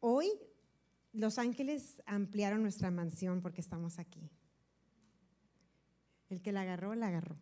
hoy los ángeles ampliaron nuestra mansión porque estamos aquí. El que la agarró, la agarró.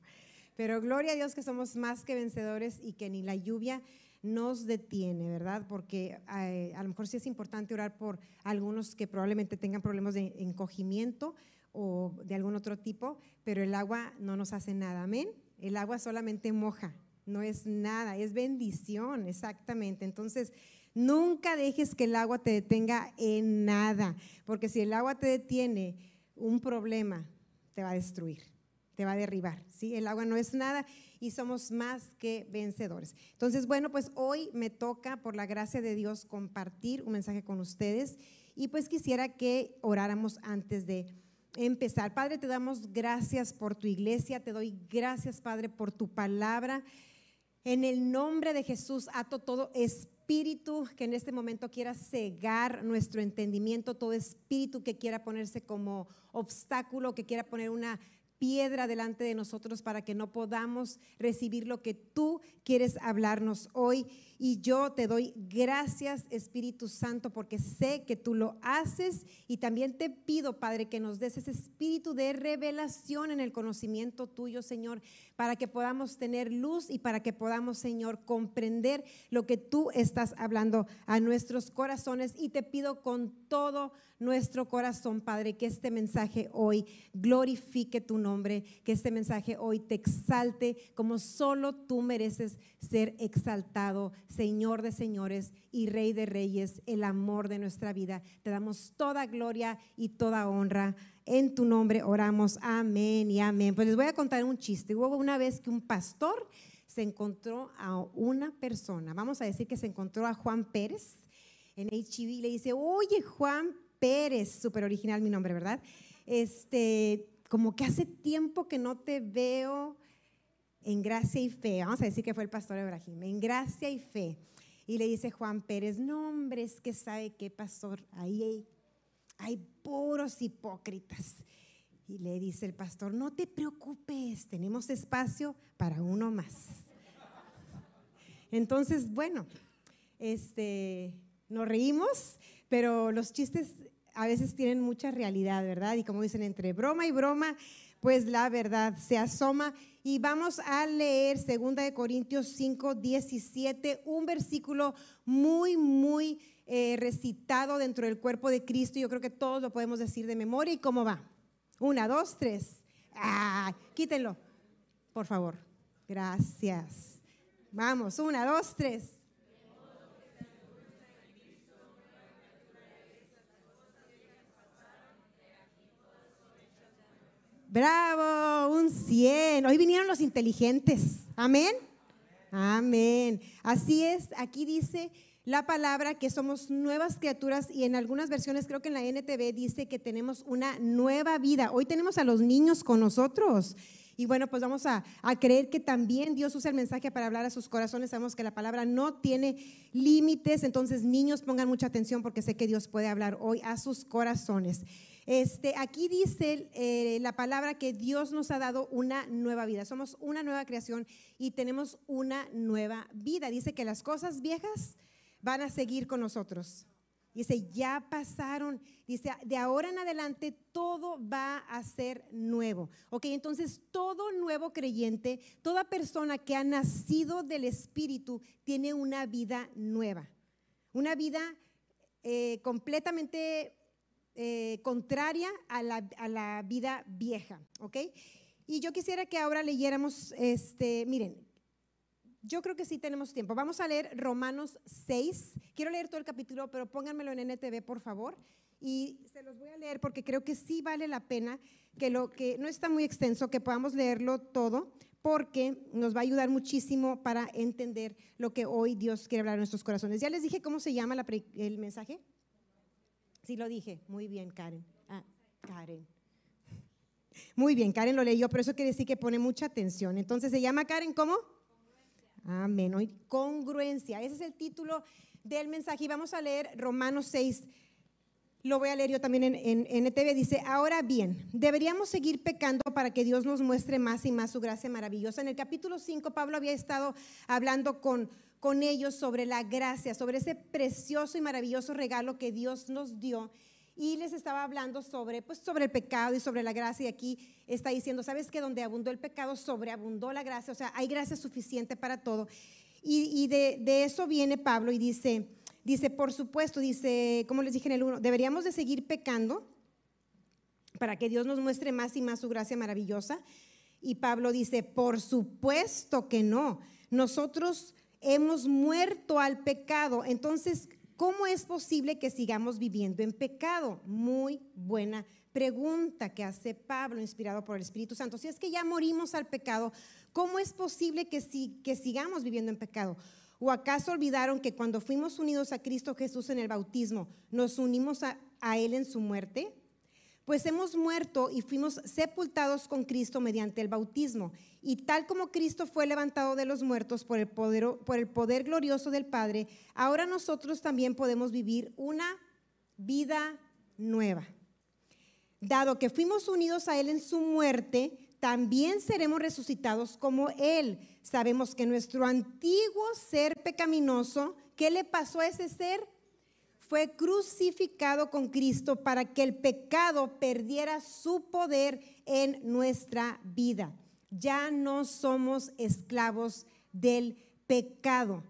Pero gloria a Dios que somos más que vencedores y que ni la lluvia nos detiene, ¿verdad? Porque eh, a lo mejor sí es importante orar por algunos que probablemente tengan problemas de encogimiento o de algún otro tipo, pero el agua no nos hace nada, amén. El agua solamente moja, no es nada, es bendición, exactamente. Entonces, nunca dejes que el agua te detenga en nada, porque si el agua te detiene, un problema te va a destruir, te va a derribar. El agua no es nada y somos más que vencedores. Entonces, bueno, pues hoy me toca, por la gracia de Dios, compartir un mensaje con ustedes y pues quisiera que oráramos antes de empezar. Padre, te damos gracias por tu iglesia, te doy gracias, Padre, por tu palabra. En el nombre de Jesús, ato todo espíritu que en este momento quiera cegar nuestro entendimiento, todo espíritu que quiera ponerse como obstáculo, que quiera poner una piedra delante de nosotros para que no podamos recibir lo que tú quieres hablarnos hoy. Y yo te doy gracias, Espíritu Santo, porque sé que tú lo haces. Y también te pido, Padre, que nos des ese espíritu de revelación en el conocimiento tuyo, Señor, para que podamos tener luz y para que podamos, Señor, comprender lo que tú estás hablando a nuestros corazones. Y te pido con todo nuestro corazón, Padre, que este mensaje hoy glorifique tu nombre, que este mensaje hoy te exalte como solo tú mereces ser exaltado, Señor de señores y Rey de reyes, el amor de nuestra vida. Te damos toda gloria y toda honra. En tu nombre oramos. Amén y amén. Pues les voy a contar un chiste. Hubo una vez que un pastor se encontró a una persona, vamos a decir que se encontró a Juan Pérez en HIV le dice, oye Juan Pérez, súper original mi nombre, ¿verdad? Este, como que hace tiempo que no te veo en gracia y fe. Vamos a decir que fue el pastor Ibrahim, en gracia y fe. Y le dice Juan Pérez, no hombre, es que sabe qué pastor, ahí hay, hay puros hipócritas. Y le dice el pastor, no te preocupes, tenemos espacio para uno más. Entonces, bueno, este, nos reímos, pero los chistes a veces tienen mucha realidad, ¿verdad? Y como dicen, entre broma y broma, pues la verdad se asoma. Y vamos a leer 2 de Corintios 5, 17, un versículo muy, muy eh, recitado dentro del cuerpo de Cristo. Yo creo que todos lo podemos decir de memoria. ¿Y cómo va? Una, dos, tres. Ah, quítenlo, por favor. Gracias. Vamos, una, dos, tres. Bravo, un 100. Hoy vinieron los inteligentes. Amén. Amén. Así es, aquí dice la palabra que somos nuevas criaturas y en algunas versiones, creo que en la NTV dice que tenemos una nueva vida. Hoy tenemos a los niños con nosotros. Y bueno, pues vamos a, a, creer que también Dios usa el mensaje para hablar a sus corazones. Sabemos que la palabra no tiene límites, entonces niños pongan mucha atención porque sé que Dios puede hablar hoy a sus corazones. Este, aquí dice eh, la palabra que Dios nos ha dado una nueva vida. Somos una nueva creación y tenemos una nueva vida. Dice que las cosas viejas van a seguir con nosotros. Dice, ya pasaron. Dice, de ahora en adelante todo va a ser nuevo. Ok, entonces todo nuevo creyente, toda persona que ha nacido del Espíritu tiene una vida nueva. Una vida eh, completamente eh, contraria a la, vida vieja, ¿ok? Y yo quisiera que ahora leyéramos, este, miren, yo creo que sí tenemos tiempo. Vamos a leer Romanos 6. Quiero leer todo el capítulo, pero pónganmelo en NTV, por favor. Y se los voy a leer porque creo que sí vale la pena que lo que no está muy extenso, que podamos leerlo todo, porque nos va a ayudar muchísimo para entender lo que hoy Dios quiere hablar en nuestros corazones. Ya les dije cómo se llama el mensaje. Sí lo dije. Muy bien, Karen. Ah, Karen. Muy bien, Karen lo leyó, pero eso quiere decir que pone mucha atención. Entonces, ¿se llama Karen cómo? Amén. Congruencia. Ese es el título del mensaje. Y vamos a leer Romanos 6. Lo voy a leer yo también en, en, en ETV, dice, ahora bien, deberíamos seguir pecando para que Dios nos muestre más y más su gracia maravillosa. En el capítulo 5, Pablo había estado hablando con, con ellos sobre la gracia, sobre ese precioso y maravilloso regalo que Dios nos dio. Y les estaba hablando sobre, pues, sobre el pecado y sobre la gracia. Y aquí está diciendo, ¿sabes que donde abundó el pecado, sobreabundó la gracia? O sea, hay gracia suficiente para todo. Y, y de, de eso viene Pablo y dice, Dice, por supuesto, dice, como les dije en el 1, deberíamos de seguir pecando para que Dios nos muestre más y más su gracia maravillosa. Y Pablo dice, por supuesto que no. Nosotros hemos muerto al pecado. Entonces, ¿cómo es posible que sigamos viviendo en pecado? Muy buena pregunta que hace Pablo, inspirado por el Espíritu Santo. Si es que ya morimos al pecado, ¿cómo es posible que, si, que sigamos viviendo en pecado? ¿O acaso olvidaron que cuando fuimos unidos a Cristo Jesús en el bautismo, nos unimos a, Él en su muerte? Pues hemos muerto y fuimos sepultados con Cristo mediante el bautismo. Y tal como Cristo fue levantado de los muertos por el, poder, por el poder glorioso del Padre, ahora nosotros también podemos vivir una vida nueva. Dado que fuimos unidos a Él en su muerte, también seremos resucitados como Él. Sabemos que nuestro antiguo ser pecaminoso, ¿qué le pasó a ese ser? Fue crucificado con Cristo para que el pecado perdiera su poder en nuestra vida. Ya no somos esclavos del pecado,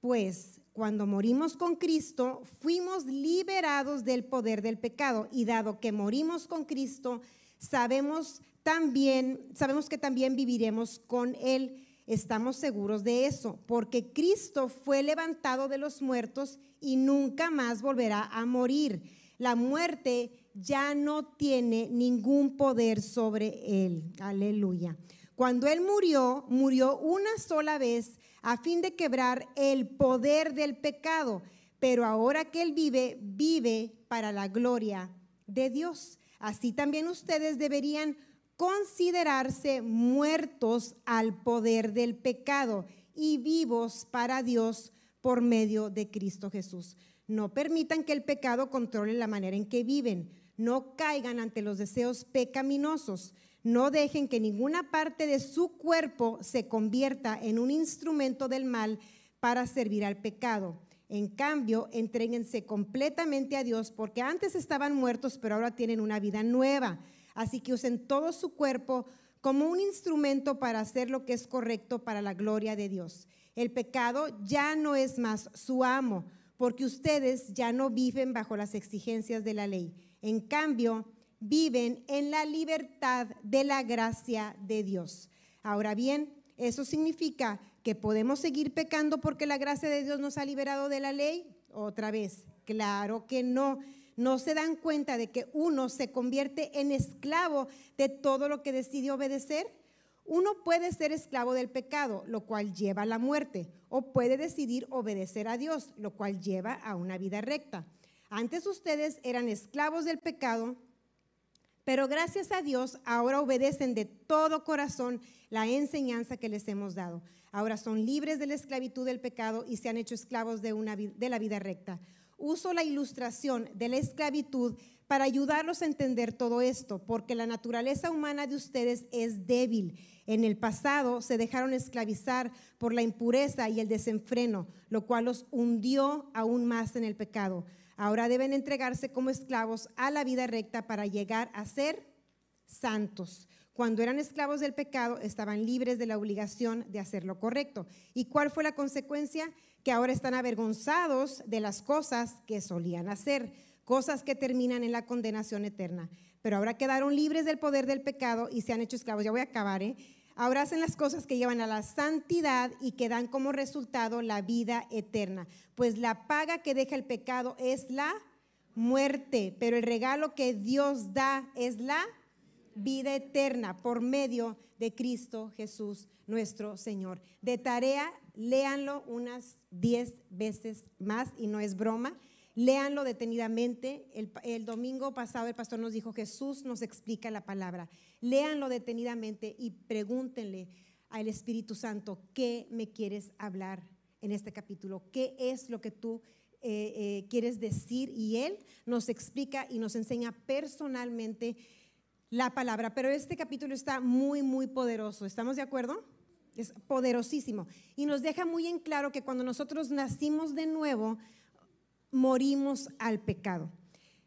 pues cuando morimos con Cristo, fuimos liberados del poder del pecado. Y dado que morimos con Cristo, sabemos también, sabemos que también viviremos con Él. Estamos seguros de eso, porque Cristo fue levantado de los muertos y nunca más volverá a morir. La muerte ya no tiene ningún poder sobre Él. Aleluya. Cuando Él murió, murió una sola vez a fin de quebrar el poder del pecado, pero ahora que Él vive, vive para la gloria de Dios. Así también ustedes deberían considerarse muertos al poder del pecado y vivos para Dios por medio de Cristo Jesús. No permitan que el pecado controle la manera en que viven. No caigan ante los deseos pecaminosos. No dejen que ninguna parte de su cuerpo se convierta en un instrumento del mal para servir al pecado. En cambio, entréguense completamente a Dios porque antes estaban muertos, pero ahora tienen una vida nueva. Así que usen todo su cuerpo como un instrumento para hacer lo que es correcto para la gloria de Dios. El pecado ya no es más su amo, porque ustedes ya no viven bajo las exigencias de la ley. En cambio, viven en la libertad de la gracia de Dios. Ahora bien, eso significa que podemos seguir pecando porque la gracia de Dios nos ha liberado de la ley. Otra vez, claro que no no se dan cuenta de que uno se convierte en esclavo de todo lo que decide obedecer. Uno puede ser esclavo del pecado, lo cual lleva a la muerte, o puede decidir obedecer a Dios, lo cual lleva a una vida recta. Antes ustedes eran esclavos del pecado, pero gracias a Dios ahora obedecen de todo corazón la enseñanza que les hemos dado. Ahora son libres de la esclavitud del pecado y se han hecho esclavos de, una, de la vida recta uso la ilustración de la esclavitud para ayudarlos a entender todo esto, porque la naturaleza humana de ustedes es débil. En el pasado se dejaron esclavizar por la impureza y el desenfreno, lo cual los hundió aún más en el pecado. Ahora deben entregarse como esclavos a la vida recta para llegar a ser santos. Cuando eran esclavos del pecado, estaban libres de la obligación de hacer lo correcto. ¿Y cuál fue la consecuencia? Que ahora están avergonzados de las cosas que solían hacer, cosas que terminan en la condenación eterna. Pero ahora quedaron libres del poder del pecado y se han hecho esclavos. Ya voy a acabar, ¿eh? Ahora hacen las cosas que llevan a la santidad y que dan como resultado la vida eterna. Pues la paga que deja el pecado es la muerte, pero el regalo que Dios da es la vida eterna por medio de Cristo Jesús nuestro Señor. De tarea, léanlo unas diez veces más y no es broma. Léanlo detenidamente. El, domingo pasado el pastor nos dijo, Jesús nos explica la palabra. Léanlo detenidamente y pregúntenle al Espíritu Santo, ¿qué me quieres hablar en este capítulo? ¿Qué es lo que tú eh, eh, quieres decir y Él nos explica y nos enseña personalmente la palabra. Pero este capítulo está muy, muy poderoso. ¿Estamos de acuerdo? Es poderosísimo. Y nos deja muy en claro que cuando nosotros nacimos de nuevo, morimos al pecado.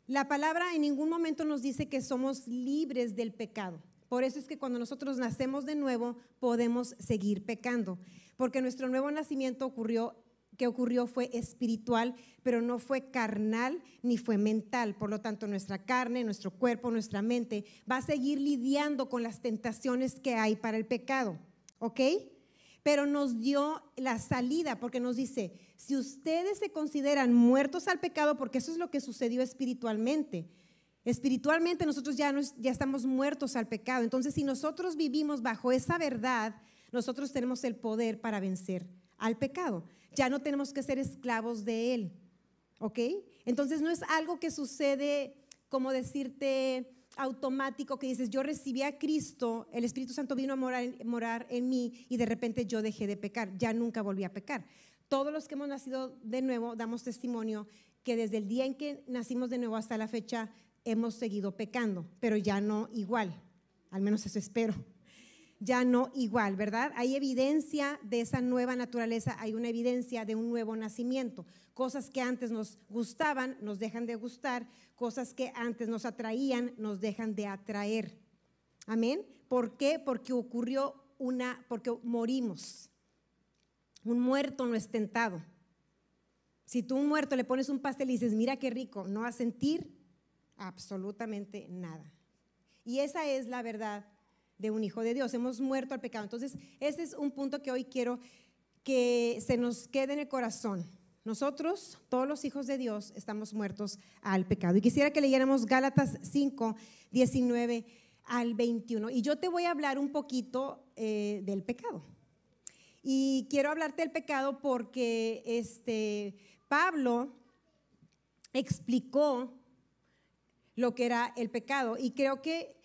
La palabra en ningún momento nos dice que somos libres del pecado. Por eso es que cuando nosotros nacemos de nuevo podemos seguir pecando, porque nuestro nuevo nacimiento ocurrió que ocurrió fue espiritual, pero no fue carnal ni fue mental. Por lo tanto, nuestra carne, nuestro cuerpo, nuestra mente va a seguir lidiando con las tentaciones que hay para el pecado. ¿Ok? Pero nos dio la salida porque nos dice, si ustedes se consideran muertos al pecado, porque eso es lo que sucedió espiritualmente, espiritualmente nosotros ya, ya estamos muertos al pecado. Entonces, si nosotros vivimos bajo esa verdad, nosotros tenemos el poder para vencer al pecado. Ya no tenemos que ser esclavos de él. ¿Ok? Entonces no es algo que sucede como decirte automático que dices, yo recibí a Cristo, el Espíritu Santo vino a morar, morar en mí y de repente yo dejé de pecar, ya nunca volví a pecar. Todos los que hemos nacido de nuevo damos testimonio que desde el día en que nacimos de nuevo hasta la fecha hemos seguido pecando, pero ya no igual, al menos eso espero ya no igual, ¿verdad? Hay evidencia de esa nueva naturaleza, hay una evidencia de un nuevo nacimiento. Cosas que antes nos gustaban, nos dejan de gustar, cosas que antes nos atraían, nos dejan de atraer. Amén. ¿Por qué? Porque ocurrió una, porque morimos. Un muerto no es tentado. Si tú un muerto le pones un pastel y dices, mira qué rico, no va a sentir absolutamente nada. Y esa es la verdad de un hijo de Dios. Hemos muerto al pecado. Entonces, ese es un punto que hoy quiero que se nos quede en el corazón. Nosotros, todos los hijos de Dios, estamos muertos al pecado. Y quisiera que leyéramos Gálatas 5, 19 al 21. Y yo te voy a hablar un poquito eh, del pecado. Y quiero hablarte del pecado porque este, Pablo explicó lo que era el pecado. Y creo que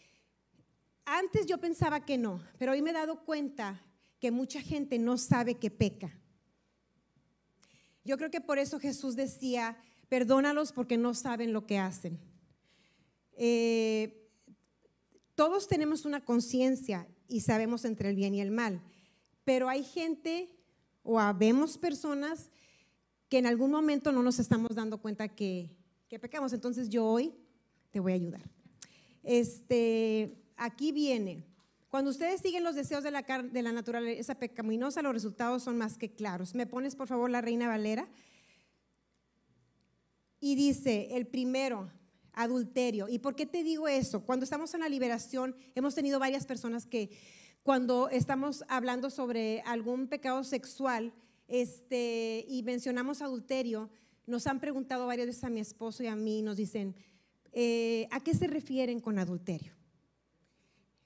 antes yo pensaba que no, pero hoy me he dado cuenta que mucha gente no sabe que peca. Yo creo que por eso Jesús decía, perdónalos porque no saben lo que hacen. Eh, todos tenemos una conciencia y sabemos entre el bien y el mal, pero hay gente o habemos personas que en algún momento no nos estamos dando cuenta que, que pecamos. Entonces yo hoy te voy a ayudar. Este, aquí viene. Cuando ustedes siguen los deseos de la, de la naturaleza pecaminosa, los resultados son más que claros. ¿Me pones, por favor, la Reina Valera? Y dice, el primero, adulterio. ¿Y por qué te digo eso? Cuando estamos en la liberación, hemos tenido varias personas que cuando estamos hablando sobre algún pecado sexual este, y mencionamos adulterio, nos han preguntado varias veces a mi esposo y a mí, nos dicen, eh, ¿a qué se refieren con adulterio?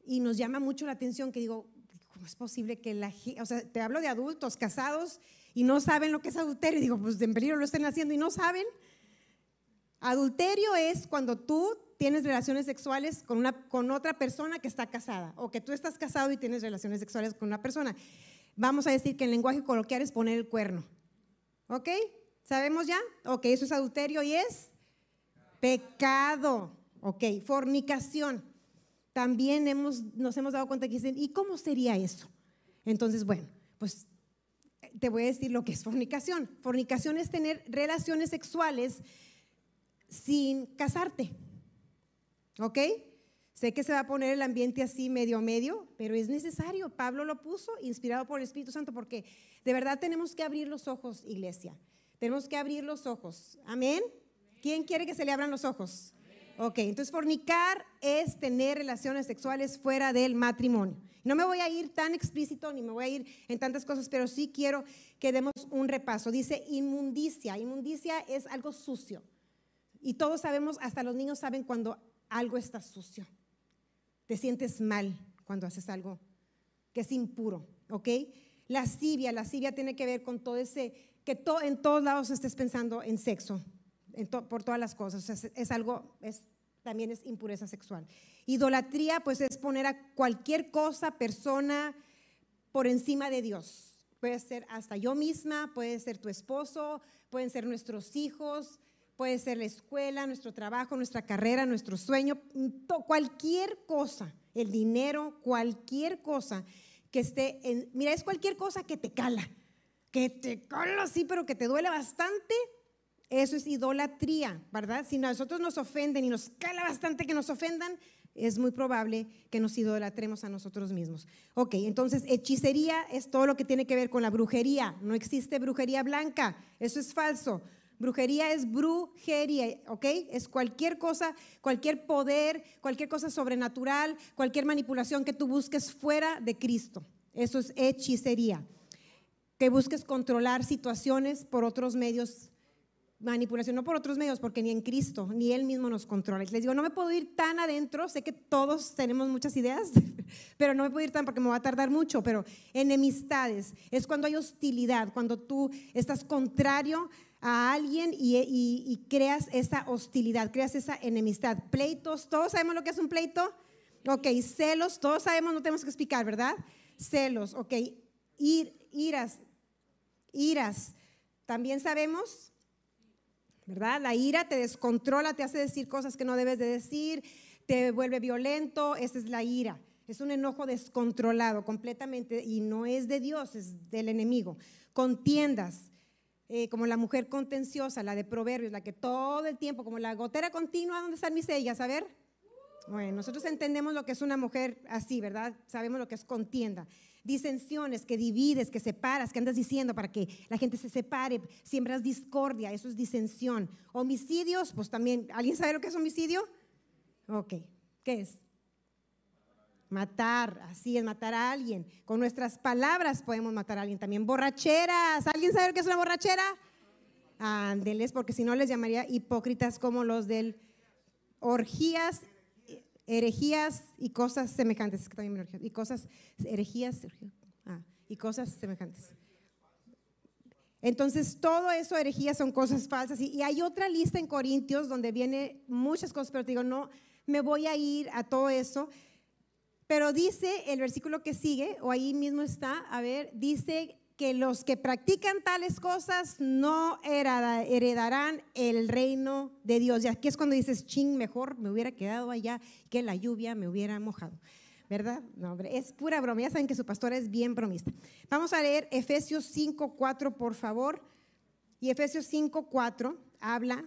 Y nos llama mucho la atención que digo, ¿cómo es posible que la o sea, te hablo de adultos casados y no saben lo que es adulterio? Digo, pues en peligro lo estén haciendo y no saben. Adulterio es cuando tú tienes relaciones sexuales con, una, con otra persona que está casada o que tú estás casado y tienes relaciones sexuales con una persona. Vamos a decir que en lenguaje coloquial es poner el cuerno. ¿Ok? ¿Sabemos ya? Ok, eso es adulterio y es pecado. Ok, fornicación también hemos, nos hemos dado cuenta que dicen, ¿y cómo sería eso? Entonces, bueno, pues te voy a decir lo que es fornicación. Fornicación es tener relaciones sexuales sin casarte. ¿Ok? Sé que se va a poner el ambiente así medio medio, pero es necesario. Pablo lo puso inspirado por el Espíritu Santo porque de verdad tenemos que abrir los ojos, iglesia. Tenemos que abrir los ojos. Amén. ¿Quién quiere que se le abran los ojos? Ok, entonces fornicar es tener relaciones sexuales fuera del matrimonio. No me voy a ir tan explícito ni me voy a ir en tantas cosas, pero sí quiero que demos un repaso. Dice inmundicia. Inmundicia es algo sucio. Y todos sabemos, hasta los niños saben cuando algo está sucio. Te sientes mal cuando haces algo que es impuro, ¿ok? Lascivia, lascivia tiene que ver con todo ese, que en todos lados estés pensando en sexo, por todas las cosas. es, algo, es, también es impureza sexual. Idolatría, pues es poner a cualquier cosa, persona, por encima de Dios. puede ser hasta yo misma, puede ser tu esposo, pueden ser nuestros hijos, puede ser la escuela, nuestro trabajo, nuestra carrera, nuestro sueño, cualquier cosa, el dinero, cualquier cosa que esté en, mira, es cualquier cosa que te cala, que te cala, sí, pero que te duele bastante, eso es idolatría, ¿verdad? Si nosotros nos ofenden y nos cala bastante que nos ofendan, es muy probable que nos idolatremos a nosotros mismos. Ok, entonces hechicería es todo lo que tiene que ver con la brujería. No existe brujería blanca, eso es falso. Brujería es brujería, ¿ok? Es cualquier cosa, cualquier poder, cualquier cosa sobrenatural, cualquier manipulación que tú busques fuera de Cristo. Eso es hechicería. Que busques controlar situaciones por otros medios manipulación, no por otros medios, porque ni en Cristo, ni Él mismo nos controla. Les digo, no me puedo ir tan adentro, sé que todos tenemos muchas ideas, pero no me puedo ir tan porque me va a tardar mucho, pero enemistades, es cuando hay hostilidad, cuando tú estás contrario a alguien y, creas esa hostilidad, creas esa enemistad. Pleitos, todos sabemos lo que es un pleito. Ok, celos, todos sabemos, no tenemos que explicar, ¿verdad? Celos, ok. Ir, iras, iras. También sabemos, ¿verdad? La ira te descontrola, te hace decir cosas que no debes de decir, te vuelve violento, esa es la ira. Es un enojo descontrolado completamente y no es de Dios, es del enemigo. Contiendas, eh, como la mujer contenciosa, la de Proverbios, la que todo el tiempo, como la gotera continua, ¿dónde están mis ellas? A ver. Bueno, nosotros entendemos lo que es una mujer así, ¿verdad? Sabemos lo que es contienda. Disensiones, que divides, que separas, que andas diciendo para que la gente se separe, siembras discordia, eso es disensión. Homicidios, pues también, ¿alguien sabe lo que es homicidio? Ok, ¿qué es? Matar, así es, matar a alguien. Con nuestras palabras podemos matar a alguien también. Borracheras, ¿alguien sabe lo que es una borrachera? Ándeles, porque si no les llamaría hipócritas como los del orgías, herejías y cosas semejantes. y cosas, herejías ah, y cosas semejantes. Entonces, todo eso, herejías, son cosas falsas. Y, y, hay otra lista en Corintios donde viene muchas cosas, pero te digo, no me voy a ir a todo eso. Pero dice el versículo que sigue, o ahí mismo está, a ver, dice que los que practican tales cosas no heredarán el reino de Dios. Y aquí es cuando dices, ching, mejor me hubiera quedado allá que la lluvia me hubiera mojado. ¿Verdad? No, hombre, es pura broma. Ya saben que su pastor es bien bromista. Vamos a leer Efesios 5.4, por favor. Y Efesios 5.4 habla,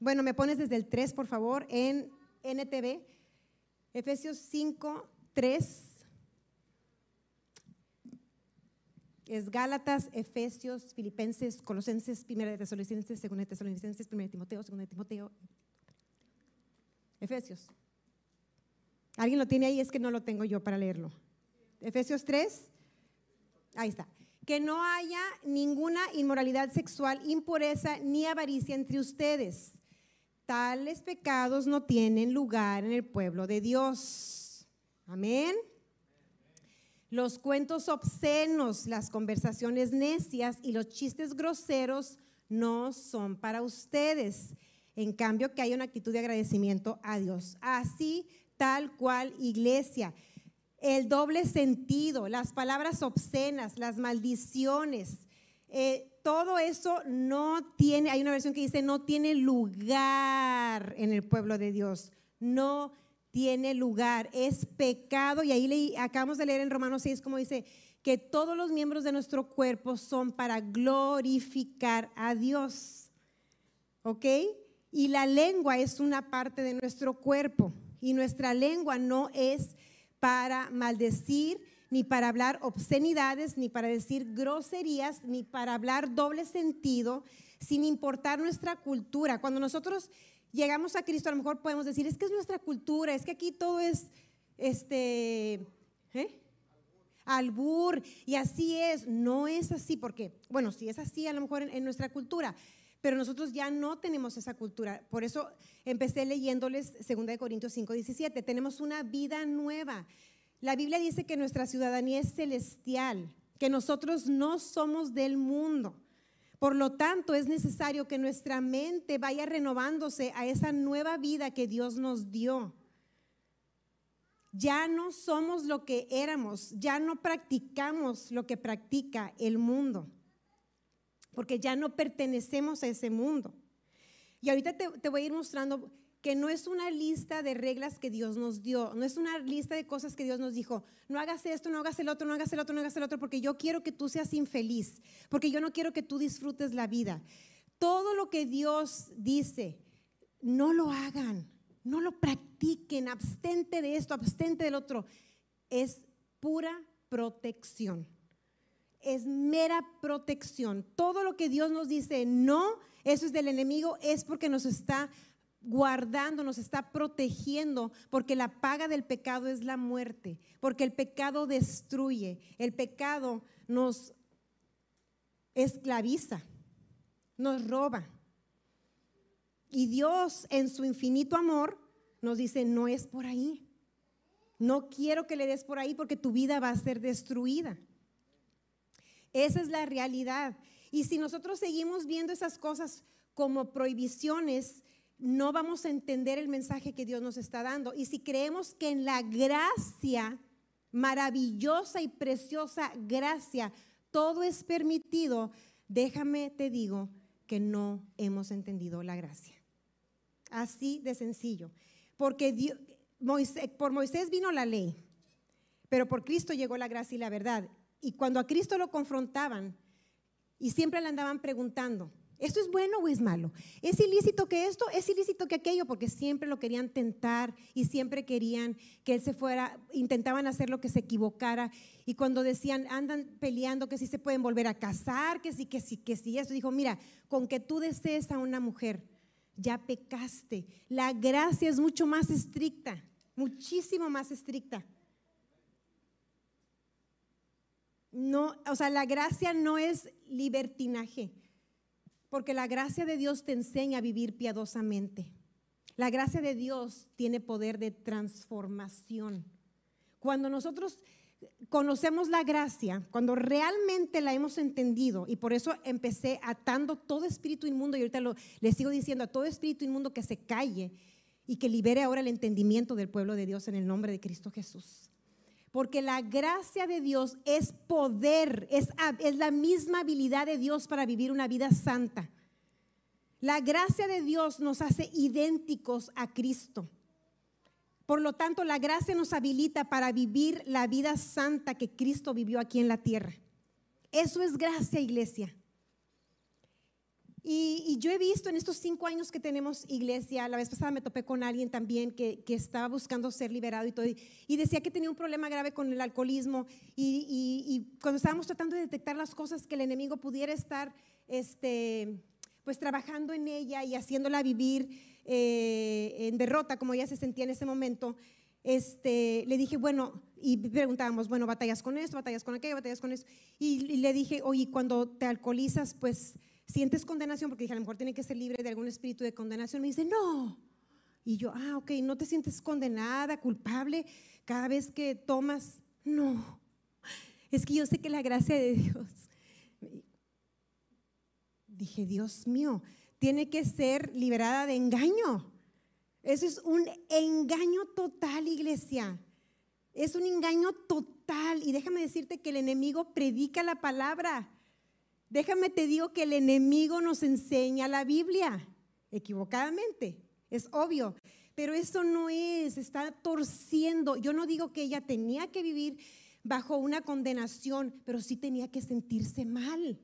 bueno, me pones desde el 3, por favor, en NTV. Efesios 5, 3 es Gálatas, Efesios, Filipenses, Colosenses, Primera de Tesalonicenses, Segunda de Tesalonicenses, Primera de Timoteo, Segunda de Timoteo. Efesios. ¿Alguien lo tiene ahí? Es que no lo tengo yo para leerlo. Efesios 3. Ahí está. Que no haya ninguna inmoralidad sexual, impureza ni avaricia entre ustedes. Tales pecados no tienen lugar en el pueblo de Dios Amén. Los cuentos obscenos, las conversaciones necias y los chistes groseros no son para ustedes. En cambio, que hay una actitud de agradecimiento a Dios. Así, tal cual, iglesia. El doble sentido, las palabras obscenas, las maldiciones, eh, todo eso no tiene, hay una versión que dice, no tiene lugar en el pueblo de Dios. No tiene lugar, es pecado. Y ahí leí, acabamos de leer en Romanos 6 como dice que todos los miembros de nuestro cuerpo son para glorificar a Dios. ¿Ok? Y la lengua es una parte de nuestro cuerpo. Y nuestra lengua no es para maldecir, ni para hablar obscenidades, ni para decir groserías, ni para hablar doble sentido, sin importar nuestra cultura. Cuando nosotros llegamos a Cristo, a lo mejor podemos decir, es que es nuestra cultura, es que aquí todo es, este, ¿eh? albur, y así es, no es así, porque, bueno, si es así a lo mejor en, nuestra cultura, pero nosotros ya no tenemos esa cultura. Por eso empecé leyéndoles 2 Corintios 5, 17. Tenemos una vida nueva. La Biblia dice que nuestra ciudadanía es celestial, que nosotros no somos del mundo. Por lo tanto, es necesario que nuestra mente vaya renovándose a esa nueva vida que Dios nos dio. Ya no somos lo que éramos, ya no practicamos lo que practica el mundo, porque ya no pertenecemos a ese mundo. Y ahorita te, voy a ir mostrando que no es una lista de reglas que Dios nos dio, no es una lista de cosas que Dios nos dijo, no hagas esto, no hagas el otro, no hagas el otro, no hagas el otro, porque yo quiero que tú seas infeliz, porque yo no quiero que tú disfrutes la vida. Todo lo que Dios dice, no lo hagan, no lo practiquen, abstente de esto, abstente del otro. Es pura protección. Es mera protección. Todo lo que Dios nos dice no, eso es del enemigo, es porque nos está guardando, nos está protegiendo, porque la paga del pecado es la muerte, porque el pecado destruye, el pecado nos esclaviza, nos roba. Y Dios en su infinito amor nos dice, no es por ahí. No quiero que le des por ahí porque tu vida va a ser destruida. Esa es la realidad. Y si nosotros seguimos viendo esas cosas como prohibiciones, no vamos a entender el mensaje que Dios nos está dando. Y si creemos que en la gracia, maravillosa y preciosa gracia, todo es permitido, déjame te digo que no hemos entendido la gracia. Así de sencillo. Porque por Moisés vino la ley, pero por Cristo llegó la gracia y la verdad. Y cuando a Cristo lo confrontaban y siempre le andaban preguntando, ¿esto es bueno o es malo? ¿Es ilícito que esto? ¿Es ilícito que aquello? Porque siempre lo querían tentar y siempre querían que él se fuera, intentaban hacer lo que se equivocara. Y cuando decían, andan peleando que si se pueden volver a casar, que sí, que sí, que sí, eso dijo, mira, con que tú desees a una mujer, ya pecaste. La gracia es mucho más estricta, muchísimo más estricta. No, o sea, la gracia no es libertinaje, porque la gracia de Dios te enseña a vivir piadosamente. La gracia de Dios tiene poder de transformación. Cuando nosotros conocemos la gracia, cuando realmente la hemos entendido, y por eso empecé atando todo espíritu inmundo, y ahorita le sigo diciendo a todo espíritu inmundo que se calle y que libere ahora el entendimiento del pueblo de Dios en el nombre de Cristo Jesús. Porque la gracia de Dios es poder, es, la misma habilidad de Dios para vivir una vida santa. La gracia de Dios nos hace idénticos a Cristo. Por lo tanto, la gracia nos habilita para vivir la vida santa que Cristo vivió aquí en la tierra. Eso es gracia, iglesia. Y, yo he visto en estos cinco años que tenemos iglesia, la vez pasada me topé con alguien también que, estaba buscando ser liberado y todo, y decía que tenía un problema grave con el alcoholismo. Y, cuando estábamos tratando de detectar las cosas que el enemigo pudiera estar, este, pues trabajando en ella y haciéndola vivir, eh, en derrota, como ella se sentía en ese momento, este, le dije, bueno, y preguntábamos, bueno, batallas con esto, batallas con aquello, batallas con eso. Y, le dije, oye, cuando te alcoholizas, pues sientes condenación, porque dije, a lo mejor tiene que ser libre de algún espíritu de condenación. Me dice, no. Y yo, ah, ok, ¿no te sientes condenada, culpable cada vez que tomas? No. Es que yo sé que la gracia de Dios. Dije, Dios mío, tiene que ser liberada de engaño. Eso es un engaño total, iglesia. Es un engaño total. Y déjame decirte que el enemigo predica la palabra. Déjame te digo que el enemigo nos enseña la Biblia, equivocadamente, es obvio. Pero eso no es, está torciendo. Yo no digo que ella tenía que vivir bajo una condenación, pero sí tenía que sentirse mal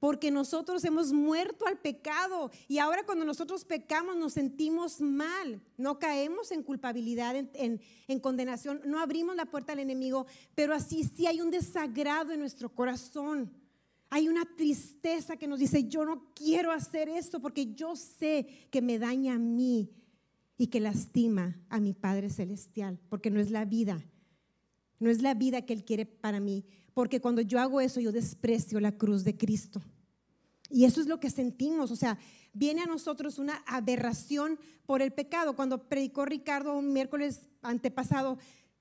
porque nosotros hemos muerto al pecado y ahora cuando nosotros pecamos nos sentimos mal, no caemos en culpabilidad, en, condenación, no abrimos la puerta al enemigo, pero así sí hay un desagrado en nuestro corazón. Hay una tristeza que nos dice, yo no quiero hacer esto porque yo sé que me daña a mí y que lastima a mi Padre Celestial, porque no es la vida, no es la vida que Él quiere para mí, porque cuando yo hago eso, yo desprecio la cruz de Cristo. Y eso es lo que sentimos, o sea, viene a nosotros una aberración por el pecado. Cuando predicó Ricardo un miércoles antepasado,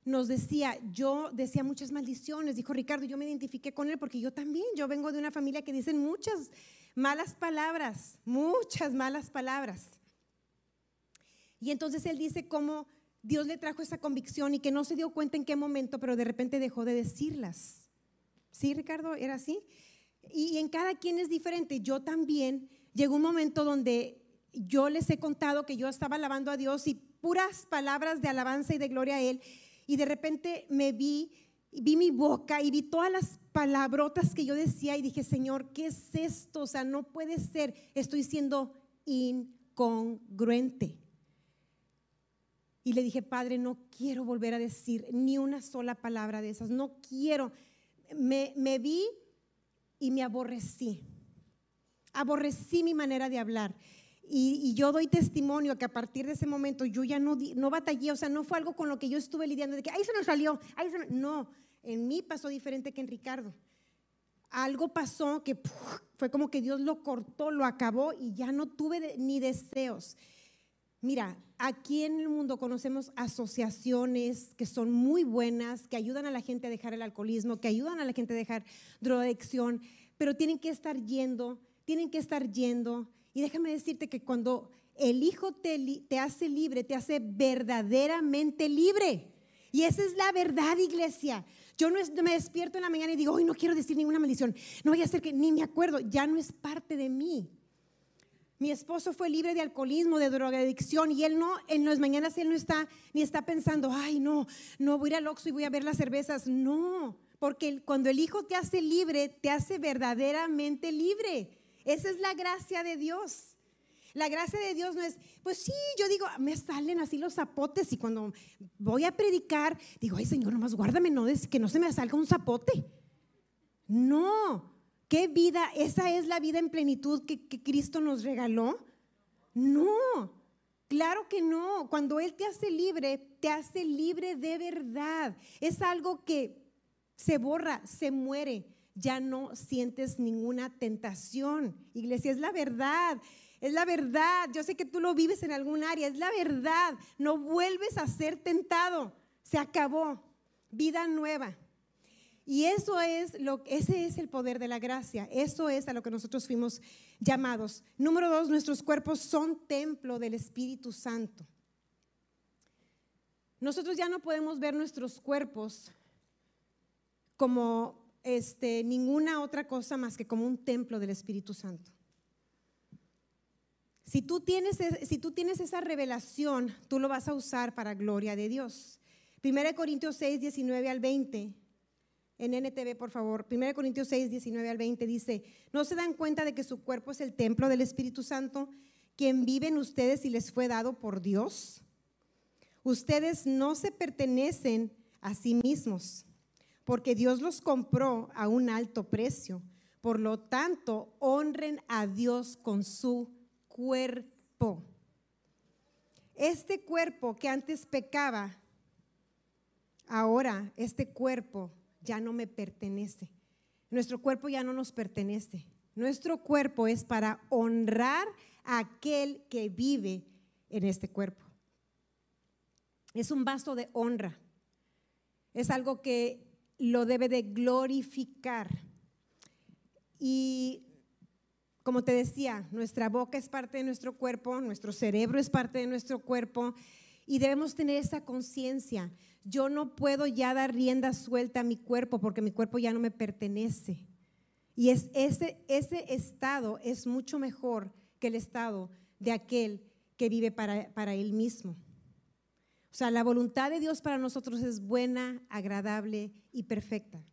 nos decía, yo decía muchas maldiciones, dijo Ricardo, yo me identifiqué con él porque yo también, yo vengo de una familia que dicen muchas malas palabras, muchas malas palabras. Y entonces él dice cómo Dios le trajo esa convicción y que no se dio cuenta en qué momento, pero de repente dejó de decirlas. ¿Sí, Ricardo? ¿Era así? Y en cada quien es diferente. Yo también llegó un momento donde yo les he contado que yo estaba alabando a Dios y puras palabras de alabanza y de gloria a Él. Y de repente me vi, vi mi boca y vi todas las palabrotas que yo decía y dije, Señor, ¿qué es esto? O sea, no puede ser. Estoy siendo incongruente. Y le dije, Padre, no quiero volver a decir ni una sola palabra de esas, no quiero. Me, vi y me aborrecí. Aborrecí mi manera de hablar. Y, yo doy testimonio que a partir de ese momento yo ya no, no batallé, o sea, no fue algo con lo que yo estuve lidiando de que ahí se nos salió, ahí se no, en mí pasó diferente que en Ricardo. Algo pasó que fue como que Dios lo cortó, lo acabó y ya no tuve ni deseos. Mira, aquí en el mundo conocemos asociaciones que son muy buenas, que ayudan a la gente a dejar el alcoholismo, que ayudan a la gente a dejar drogadicción, pero tienen que estar yendo, tienen que estar yendo. Y déjame decirte que cuando el Hijo te, hace libre, te hace verdaderamente libre. Y esa es la verdad, iglesia. Yo no me despierto en la mañana y digo, hoy no quiero decir ninguna maldición. No voy a hacer que ni me acuerdo, ya no es parte de mí. Mi esposo fue libre de alcoholismo, de drogadicción y él no, en las mañanas él no está ni está pensando, ay no, no voy a ir al Oxxo y voy a ver las cervezas. No, porque cuando el Hijo te hace libre, te hace verdaderamente libre. Esa es la gracia de Dios. La gracia de Dios no es, pues sí, yo digo, me salen así los zapotes y cuando voy a predicar, digo, ay Señor, nomás guárdame, no, que no se me salga un zapote. No, ¿Qué vida? ¿Esa es la vida en plenitud que, Cristo nos regaló? No, claro que no. Cuando Él te hace libre, te hace libre de verdad. Es algo que se borra, se muere. Ya no sientes ninguna tentación. Iglesia, es la verdad. Es la verdad. Yo sé que tú lo vives en algún área. Es la verdad. No vuelves a ser tentado. Se acabó. Vida nueva. Y eso es lo, ese es el poder de la gracia. Eso es a lo que nosotros fuimos llamados. Número dos, nuestros cuerpos son templo del Espíritu Santo. Nosotros ya no podemos ver nuestros cuerpos como este, ninguna otra cosa más que como un templo del Espíritu Santo. Si tú, tienes, si tú tienes esa revelación, tú lo vas a usar para gloria de Dios. 1 Corintios 6, 19 al 20 en NTV, por favor. 1 Corintios 6, 19 al 20 dice, ¿no se dan cuenta de que su cuerpo es el templo del Espíritu Santo, quien vive en ustedes y les fue dado por Dios? Ustedes no se pertenecen a sí mismos, porque Dios los compró a un alto precio. Por lo tanto, honren a Dios con su cuerpo. Este cuerpo que antes pecaba, ahora este cuerpo ya no me pertenece. Nuestro cuerpo ya no nos pertenece. Nuestro cuerpo es para honrar a aquel que vive en este cuerpo. Es un vaso de honra. Es algo que lo debe de glorificar. Y como te decía, nuestra boca es parte de nuestro cuerpo, nuestro cerebro es parte de nuestro cuerpo y debemos tener esa conciencia. Yo no puedo ya dar rienda suelta a mi cuerpo porque mi cuerpo ya no me pertenece. Y es ese, ese estado es mucho mejor que el estado de aquel que vive para, para él mismo. O sea, la voluntad de Dios para nosotros es buena, agradable y perfecta.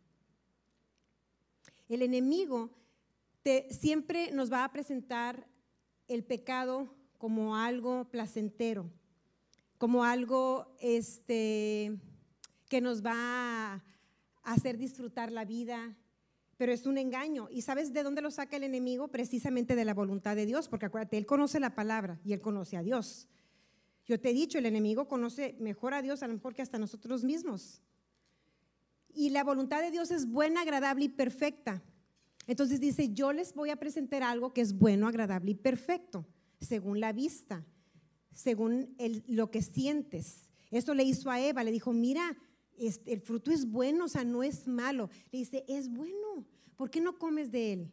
El enemigo te, siempre nos va a presentar el pecado como algo placentero como algo este, que nos va a hacer disfrutar la vida, pero es un engaño. ¿Y sabes de dónde lo saca el enemigo? Precisamente de la voluntad de Dios, porque acuérdate, él conoce la palabra y él conoce a Dios. Yo te he dicho, el enemigo conoce mejor a Dios a lo mejor que hasta nosotros mismos. Y la voluntad de Dios es buena, agradable y perfecta. Entonces dice, yo les voy a presentar algo que es bueno, agradable y perfecto, según la vista según lo que sientes. Eso le hizo a Eva, le dijo, mira, el fruto es bueno, o sea, no es malo. Le dice, es bueno, ¿por qué no comes de él?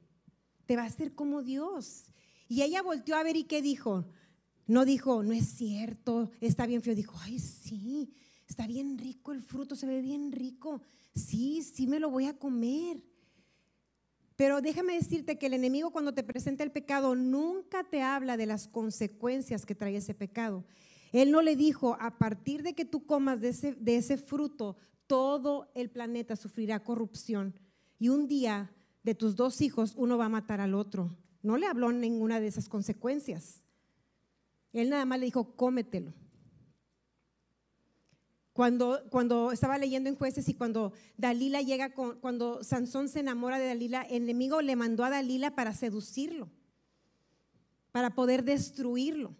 Te va a hacer como Dios. Y ella volteó a ver y qué dijo, No dijo, no es cierto, está bien feo. Dijo, ay, sí, está bien rico el fruto, se ve bien rico. Sí, sí me lo voy a comer. Pero déjame decirte que el enemigo cuando te presenta el pecado nunca te habla de las consecuencias que trae ese pecado. Él no le dijo, a partir de que tú comas de ese, de ese fruto, todo el planeta sufrirá corrupción. Y un día de tus dos hijos, uno va a matar al otro. No le habló ninguna de esas consecuencias. Él nada más le dijo, cómetelo. Cuando, cuando estaba leyendo en jueces y cuando Dalila llega, con, cuando Sansón se enamora de Dalila, el enemigo le mandó a Dalila para seducirlo, para poder destruirlo.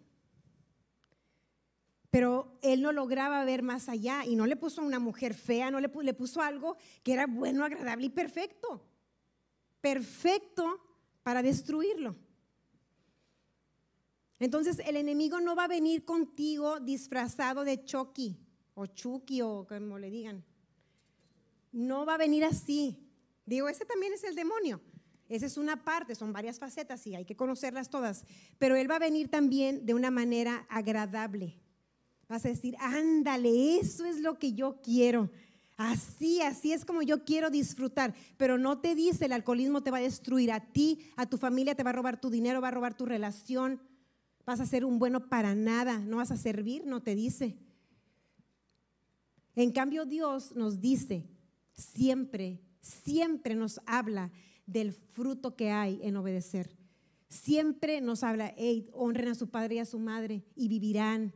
Pero él no lograba ver más allá y no le puso a una mujer fea, no le, le puso algo que era bueno, agradable y perfecto. Perfecto para destruirlo. Entonces el enemigo no va a venir contigo disfrazado de Chucky o Chucky o como le digan. No va a venir así. Digo, ese también es el demonio. Esa es una parte, son varias facetas y hay que conocerlas todas. Pero él va a venir también de una manera agradable. Vas a decir, ándale, eso es lo que yo quiero. Así, así es como yo quiero disfrutar. Pero no te dice, el alcoholismo te va a destruir a ti, a tu familia, te va a robar tu dinero, va a robar tu relación. Vas a ser un bueno para nada, no vas a servir, no te dice. En cambio, Dios nos dice, siempre, siempre nos habla del fruto que hay en obedecer. Siempre nos habla, hey, honren a su padre y a su madre y vivirán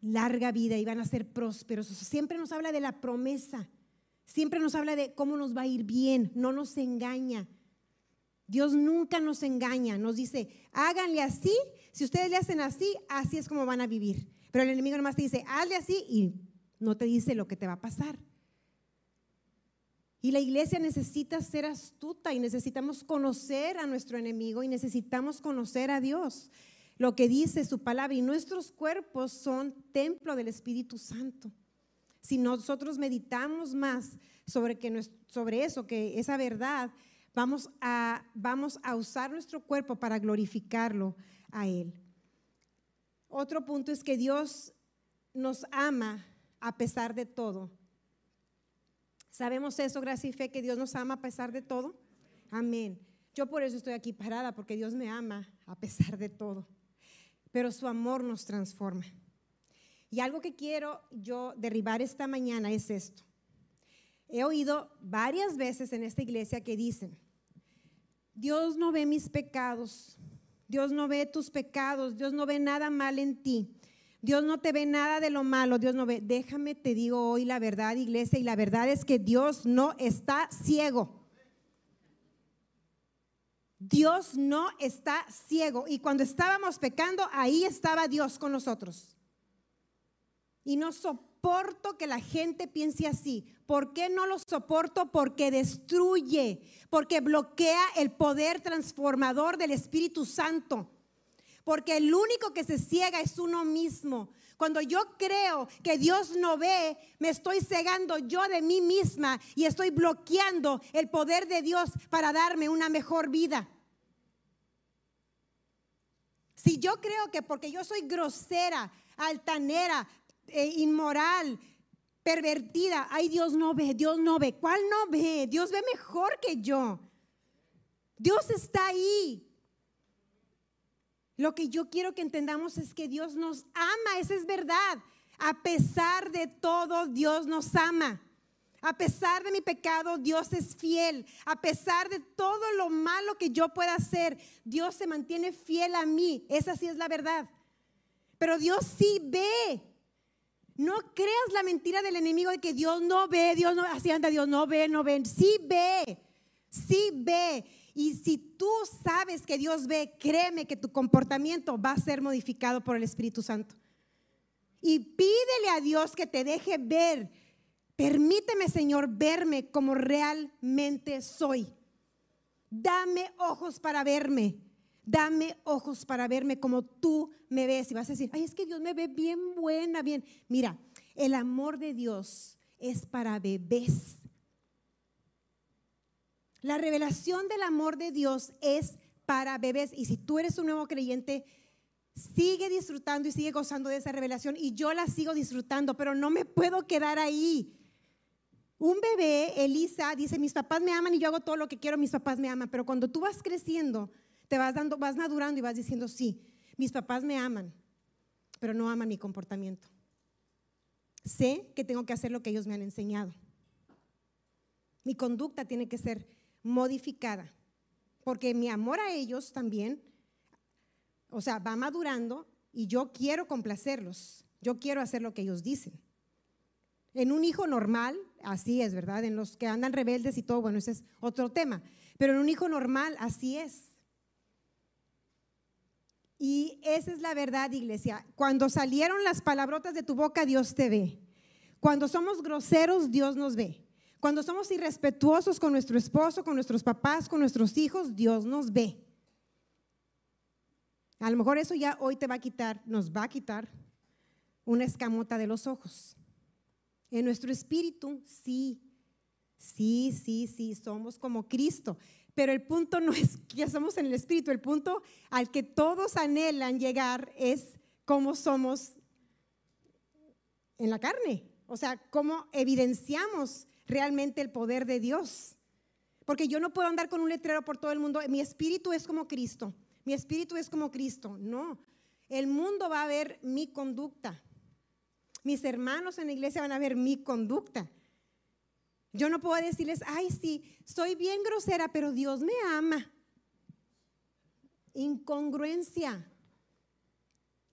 larga vida y van a ser prósperos. Siempre nos habla de la promesa. Siempre nos habla de cómo nos va a ir bien. No nos engaña. Dios nunca nos engaña. Nos dice, háganle así. Si ustedes le hacen así, así es como van a vivir. Pero el enemigo nomás te dice, hazle así y no te dice lo que te va a pasar. Y la iglesia necesita ser astuta y necesitamos conocer a nuestro enemigo y necesitamos conocer a Dios, lo que dice su palabra. Y nuestros cuerpos son templo del Espíritu Santo. Si nosotros meditamos más sobre, que, sobre eso, que esa verdad, vamos a, vamos a usar nuestro cuerpo para glorificarlo a Él. Otro punto es que Dios nos ama a pesar de todo. ¿Sabemos eso, gracia y fe, que Dios nos ama a pesar de todo? Amén. Yo por eso estoy aquí parada, porque Dios me ama a pesar de todo. Pero su amor nos transforma. Y algo que quiero yo derribar esta mañana es esto. He oído varias veces en esta iglesia que dicen, Dios no ve mis pecados, Dios no ve tus pecados, Dios no ve nada mal en ti. Dios no te ve nada de lo malo, Dios no ve. Déjame, te digo hoy la verdad, iglesia, y la verdad es que Dios no está ciego. Dios no está ciego. Y cuando estábamos pecando, ahí estaba Dios con nosotros. Y no soporto que la gente piense así. ¿Por qué no lo soporto? Porque destruye, porque bloquea el poder transformador del Espíritu Santo porque el único que se ciega es uno mismo. Cuando yo creo que Dios no ve, me estoy cegando yo de mí misma y estoy bloqueando el poder de Dios para darme una mejor vida. Si yo creo que porque yo soy grosera, altanera, eh, inmoral, pervertida, ay Dios no ve, Dios no ve. ¿Cuál no ve? Dios ve mejor que yo. Dios está ahí. Lo que yo quiero que entendamos es que Dios nos ama, esa es verdad. A pesar de todo, Dios nos ama. A pesar de mi pecado, Dios es fiel. A pesar de todo lo malo que yo pueda hacer, Dios se mantiene fiel a mí. Esa sí es la verdad. Pero Dios sí ve. No creas la mentira del enemigo de que Dios no ve, Dios no, así anda, Dios no ve, no ve. Sí ve, sí ve. Y si tú sabes que Dios ve, créeme que tu comportamiento va a ser modificado por el Espíritu Santo. Y pídele a Dios que te deje ver. Permíteme, Señor, verme como realmente soy. Dame ojos para verme. Dame ojos para verme como tú me ves. Y vas a decir, ay, es que Dios me ve bien buena, bien. Mira, el amor de Dios es para bebés. La revelación del amor de Dios es para bebés. Y si tú eres un nuevo creyente, sigue disfrutando y sigue gozando de esa revelación y yo la sigo disfrutando, pero no me puedo quedar ahí. Un bebé, Elisa, dice, mis papás me aman y yo hago todo lo que quiero, mis papás me aman, pero cuando tú vas creciendo, te vas dando, vas madurando y vas diciendo, sí, mis papás me aman, pero no aman mi comportamiento. Sé que tengo que hacer lo que ellos me han enseñado. Mi conducta tiene que ser modificada, porque mi amor a ellos también, o sea, va madurando y yo quiero complacerlos, yo quiero hacer lo que ellos dicen. En un hijo normal, así es, ¿verdad? En los que andan rebeldes y todo, bueno, ese es otro tema. Pero en un hijo normal, así es. Y esa es la verdad, iglesia. Cuando salieron las palabrotas de tu boca, Dios te ve. Cuando somos groseros, Dios nos ve. Cuando somos irrespetuosos con nuestro esposo, con nuestros papás, con nuestros hijos, Dios nos ve. A lo mejor eso ya hoy te va a quitar, nos va a quitar una escamota de los ojos. En nuestro espíritu, sí, sí, sí, sí, somos como Cristo. Pero el punto no es que somos en el espíritu, el punto al que todos anhelan llegar es cómo somos en la carne. O sea, cómo evidenciamos realmente el poder de Dios. Porque yo no puedo andar con un letrero por todo el mundo. Mi espíritu es como Cristo. Mi espíritu es como Cristo. No. El mundo va a ver mi conducta. Mis hermanos en la iglesia van a ver mi conducta. Yo no puedo decirles, ay, sí, soy bien grosera, pero Dios me ama. Incongruencia.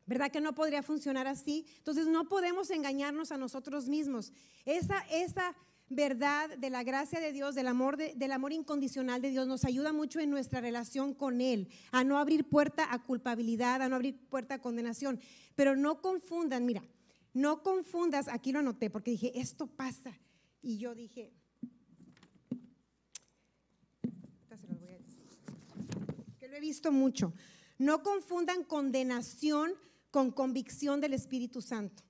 ¿Verdad que no podría funcionar así? Entonces no podemos engañarnos a nosotros mismos. Esa, esa verdad de la gracia de Dios, del amor, del amor incondicional de Dios, nos ayuda mucho en nuestra relación con Él, a no abrir puerta a culpabilidad, a no abrir puerta a condenación. Pero no confundan, mira, no confundas, aquí lo anoté porque dije, esto pasa. Y yo dije, que lo he visto mucho, no confundan condenación con convicción del Espíritu Santo.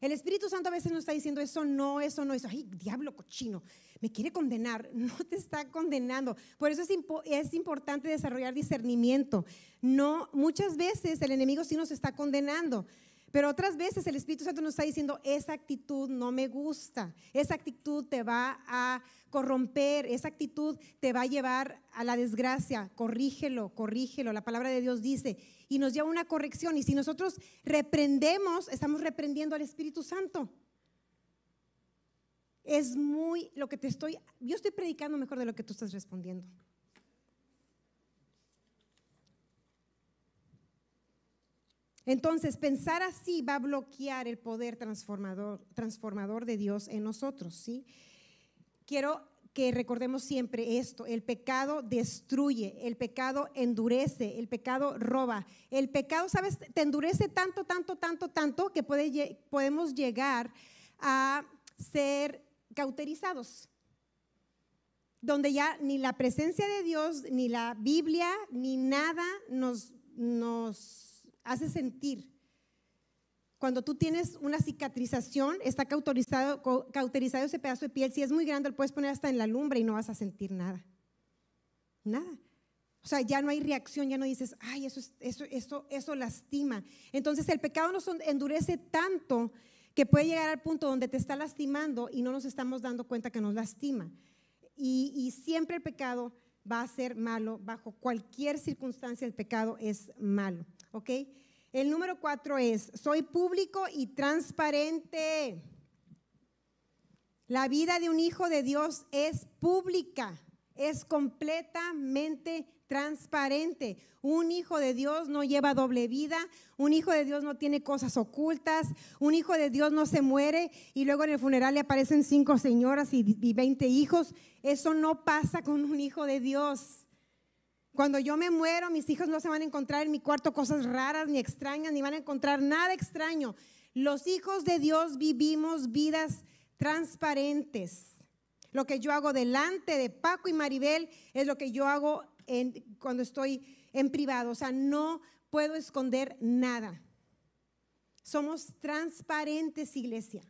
El Espíritu Santo a veces nos está diciendo eso no, eso no, eso. Ay, diablo cochino, me quiere condenar. No te está condenando. Por eso es, es, importante desarrollar discernimiento. No, muchas veces el enemigo sí nos está condenando. Pero otras veces el Espíritu Santo nos está diciendo, esa actitud no me gusta, esa actitud te va a corromper, esa actitud te va a llevar a la desgracia, corrígelo, corrígelo. La palabra de Dios dice, y nos lleva una corrección. Y si nosotros reprendemos, estamos reprendiendo al Espíritu Santo. Es muy lo que te estoy, yo estoy predicando mejor de lo que tú estás respondiendo. Entonces, pensar así va a bloquear el poder transformador, de Dios en nosotros, ¿sí? Quiero que recordemos siempre esto, el pecado destruye, el pecado endurece, el pecado roba. El pecado, ¿sabes? Te endurece tanto, tanto, tanto, tanto que podemos llegar a ser cauterizados, donde ya ni la presencia de Dios, ni la Biblia, ni nada nos, nos hace sentir. Cuando tú tienes una cicatrización, está cauterizado, ese pedazo de piel. Si es muy grande, lo puedes poner hasta en la lumbre y no vas a sentir nada. Nada. O sea, ya no hay reacción, ya no dices, ay, eso, eso, eso, eso lastima. Entonces el pecado nos endurece tanto que puede llegar al punto donde te está lastimando y no nos estamos dando cuenta que nos lastima. Y siempre el pecado va a ser malo, bajo cualquier circunstancia el pecado es malo. ¿Ok? El número cuatro es, soy público y transparente. La vida de un hijo de Dios es pública, es completamente transparente. Un hijo de Dios no lleva doble vida, un hijo de Dios no tiene cosas ocultas, un hijo de Dios no se muere y luego en el funeral le aparecen cinco señoras y veinte hijos. Eso no pasa con un hijo de Dios. Cuando yo me muero, mis hijos no se van a encontrar en mi cuarto cosas raras ni extrañas, ni van a encontrar nada extraño. Los hijos de Dios vivimos vidas transparentes. Lo que yo hago delante de Paco y Maribel es lo que yo hago cuando estoy en privado. O sea, no puedo esconder nada. Somos transparentes, iglesia.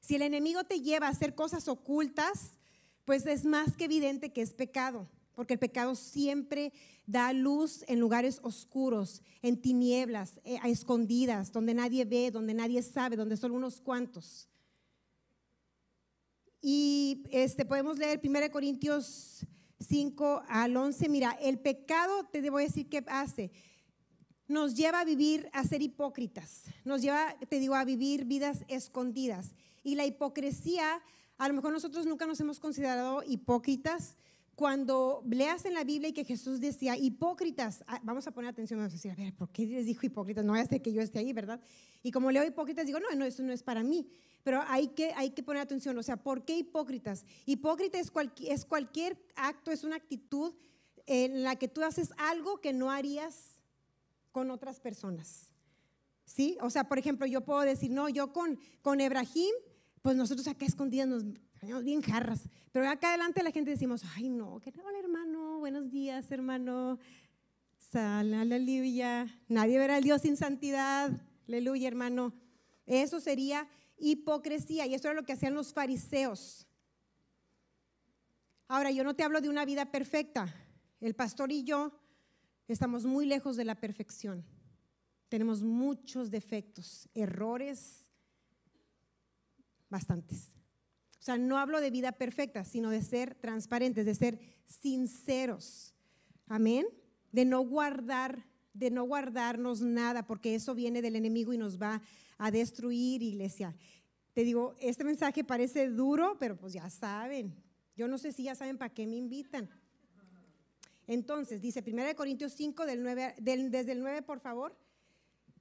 Si el enemigo te lleva a hacer cosas ocultas, pues es más que evidente que es pecado porque el pecado siempre da luz en lugares oscuros, en tinieblas, eh, a escondidas, donde nadie ve, donde nadie sabe, donde son unos cuantos. Y este, podemos leer 1 Corintios 5 al 11. Mira, el pecado, te debo decir qué hace. Nos lleva a vivir, a ser hipócritas. Nos lleva, te digo, a vivir vidas escondidas. Y la hipocresía, a lo mejor nosotros nunca nos hemos considerado hipócritas, cuando leas en la Biblia y que Jesús decía hipócritas, ah, vamos a poner atención, vamos a decir, a ver, ¿por qué les dijo hipócritas? No voy a que yo esté ahí, ¿verdad? Y como leo hipócritas, digo, no, no, eso no es para mí. Pero hay que, hay que poner atención, o sea, ¿por qué hipócritas? Hipócrita es, es cualquier acto, es una actitud en la que tú haces algo que no harías con otras personas. ¿Sí? O sea, por ejemplo, yo puedo decir, no, yo con, con Ebrahim, pues nosotros acá escondidas nos bien jarras. Pero acá adelante la gente decimos, ay no, que hola hermano, buenos días hermano, sal, aleluya. Nadie verá al Dios sin santidad, aleluya hermano. Eso sería hipocresía y eso era lo que hacían los fariseos. Ahora, yo no te hablo de una vida perfecta. El pastor y yo estamos muy lejos de la perfección. Tenemos muchos defectos, errores, bastantes. Sea, no hablo de vida perfecta, sino de ser transparentes, de ser sinceros. Amén. De no guardar, de no guardarnos nada, porque eso viene del enemigo y nos va a destruir, iglesia. Te digo, este mensaje parece duro, pero pues ya saben. Yo no sé si ya saben para qué me invitan. Entonces, dice 1 Corintios 5, del 9, desde el 9, por favor.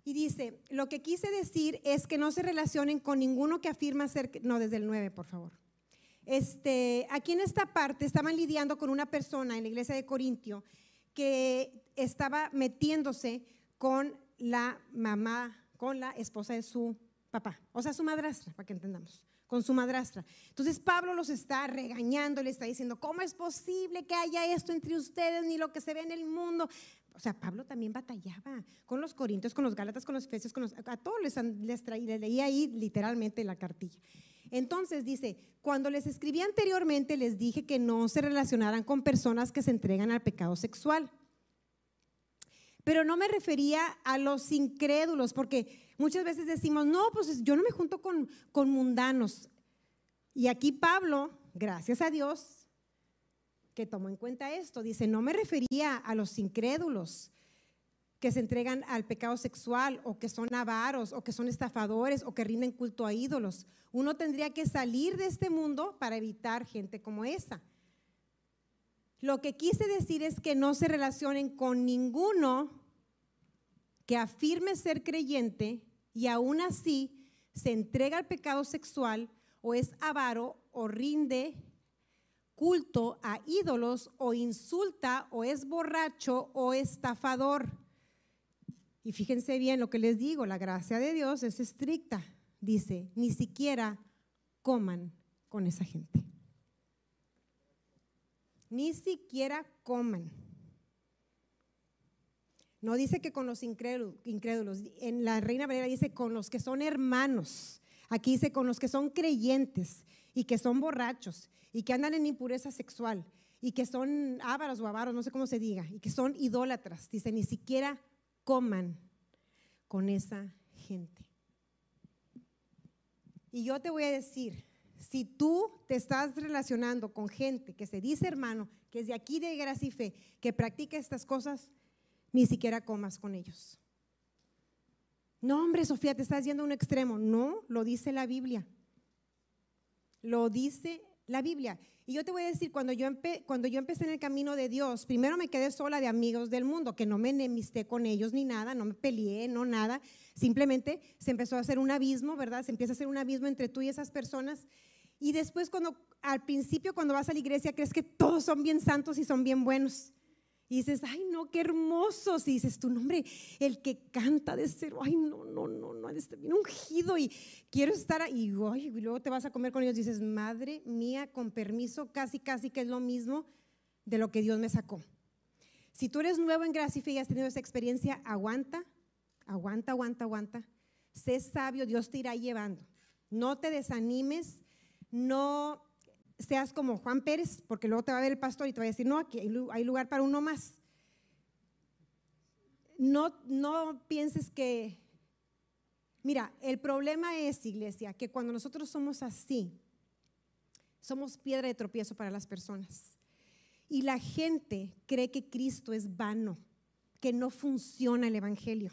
Y dice, lo que quise decir es que no se relacionen con ninguno que afirma ser, no, desde el 9, por favor. Este, aquí en esta parte estaban lidiando con una persona en la iglesia de Corintio que estaba metiéndose con la mamá, con la esposa de su papá, o sea, su madrastra, para que entendamos, con su madrastra. Entonces Pablo los está regañando, le está diciendo, ¿cómo es posible que haya esto entre ustedes, ni lo que se ve en el mundo? O sea, Pablo también batallaba con los corintios, con los gálatas, con los efesios, con a todos les, les traía, leía ahí literalmente la cartilla. Entonces dice, cuando les escribí anteriormente les dije que no se relacionaran con personas que se entregan al pecado sexual. Pero no me refería a los incrédulos, porque muchas veces decimos, no, pues yo no me junto con, con mundanos. Y aquí Pablo, gracias a Dios, que tomó en cuenta esto. Dice, no me refería a los incrédulos que se entregan al pecado sexual o que son avaros o que son estafadores o que rinden culto a ídolos. Uno tendría que salir de este mundo para evitar gente como esa. Lo que quise decir es que no se relacionen con ninguno que afirme ser creyente y aún así se entrega al pecado sexual o es avaro o rinde culto a ídolos o insulta o es borracho o estafador. Y fíjense bien lo que les digo, la gracia de Dios es estricta. Dice, ni siquiera coman con esa gente. Ni siquiera coman. No dice que con los incrédulos. En la Reina Valera dice con los que son hermanos. Aquí dice con los que son creyentes y que son borrachos y que andan en impureza sexual y que son ávaros o avaros, no sé cómo se diga, y que son idólatras. Dice, ni siquiera coman con esa gente. Y yo te voy a decir, si tú te estás relacionando con gente que se dice hermano, que es de aquí de gracia y fe, que practica estas cosas, ni siquiera comas con ellos. No, hombre, Sofía, te estás yendo a un extremo. No, lo dice la Biblia. Lo dice la Biblia. Y yo te voy a decir, cuando yo, cuando yo empecé en el camino de Dios, primero me quedé sola de amigos del mundo, que no me enemisté con ellos ni nada, no me peleé, no nada. Simplemente se empezó a hacer un abismo, ¿verdad? Se empieza a hacer un abismo entre tú y esas personas. Y después cuando, al principio cuando vas a la iglesia, crees que todos son bien santos y son bien buenos. Y dices, ay, no, qué hermosos. Y dices, tu nombre, el que canta de ser, ay, no, no, no, no, este bien ungido y quiero estar ahí. Y, y luego te vas a comer con ellos. Dices, madre mía, con permiso, casi, casi que es lo mismo de lo que Dios me sacó. Si tú eres nuevo en gracia y has tenido esa experiencia, aguanta, aguanta, aguanta, aguanta. Sé sabio, Dios te irá llevando. No te desanimes, no seas como Juan Pérez, porque luego te va a ver el pastor y te va a decir, no, aquí hay lugar para uno más. No, no pienses que, mira, el problema es, iglesia, que cuando nosotros somos así, somos piedra de tropiezo para las personas. Y la gente cree que Cristo es vano, que no funciona el Evangelio.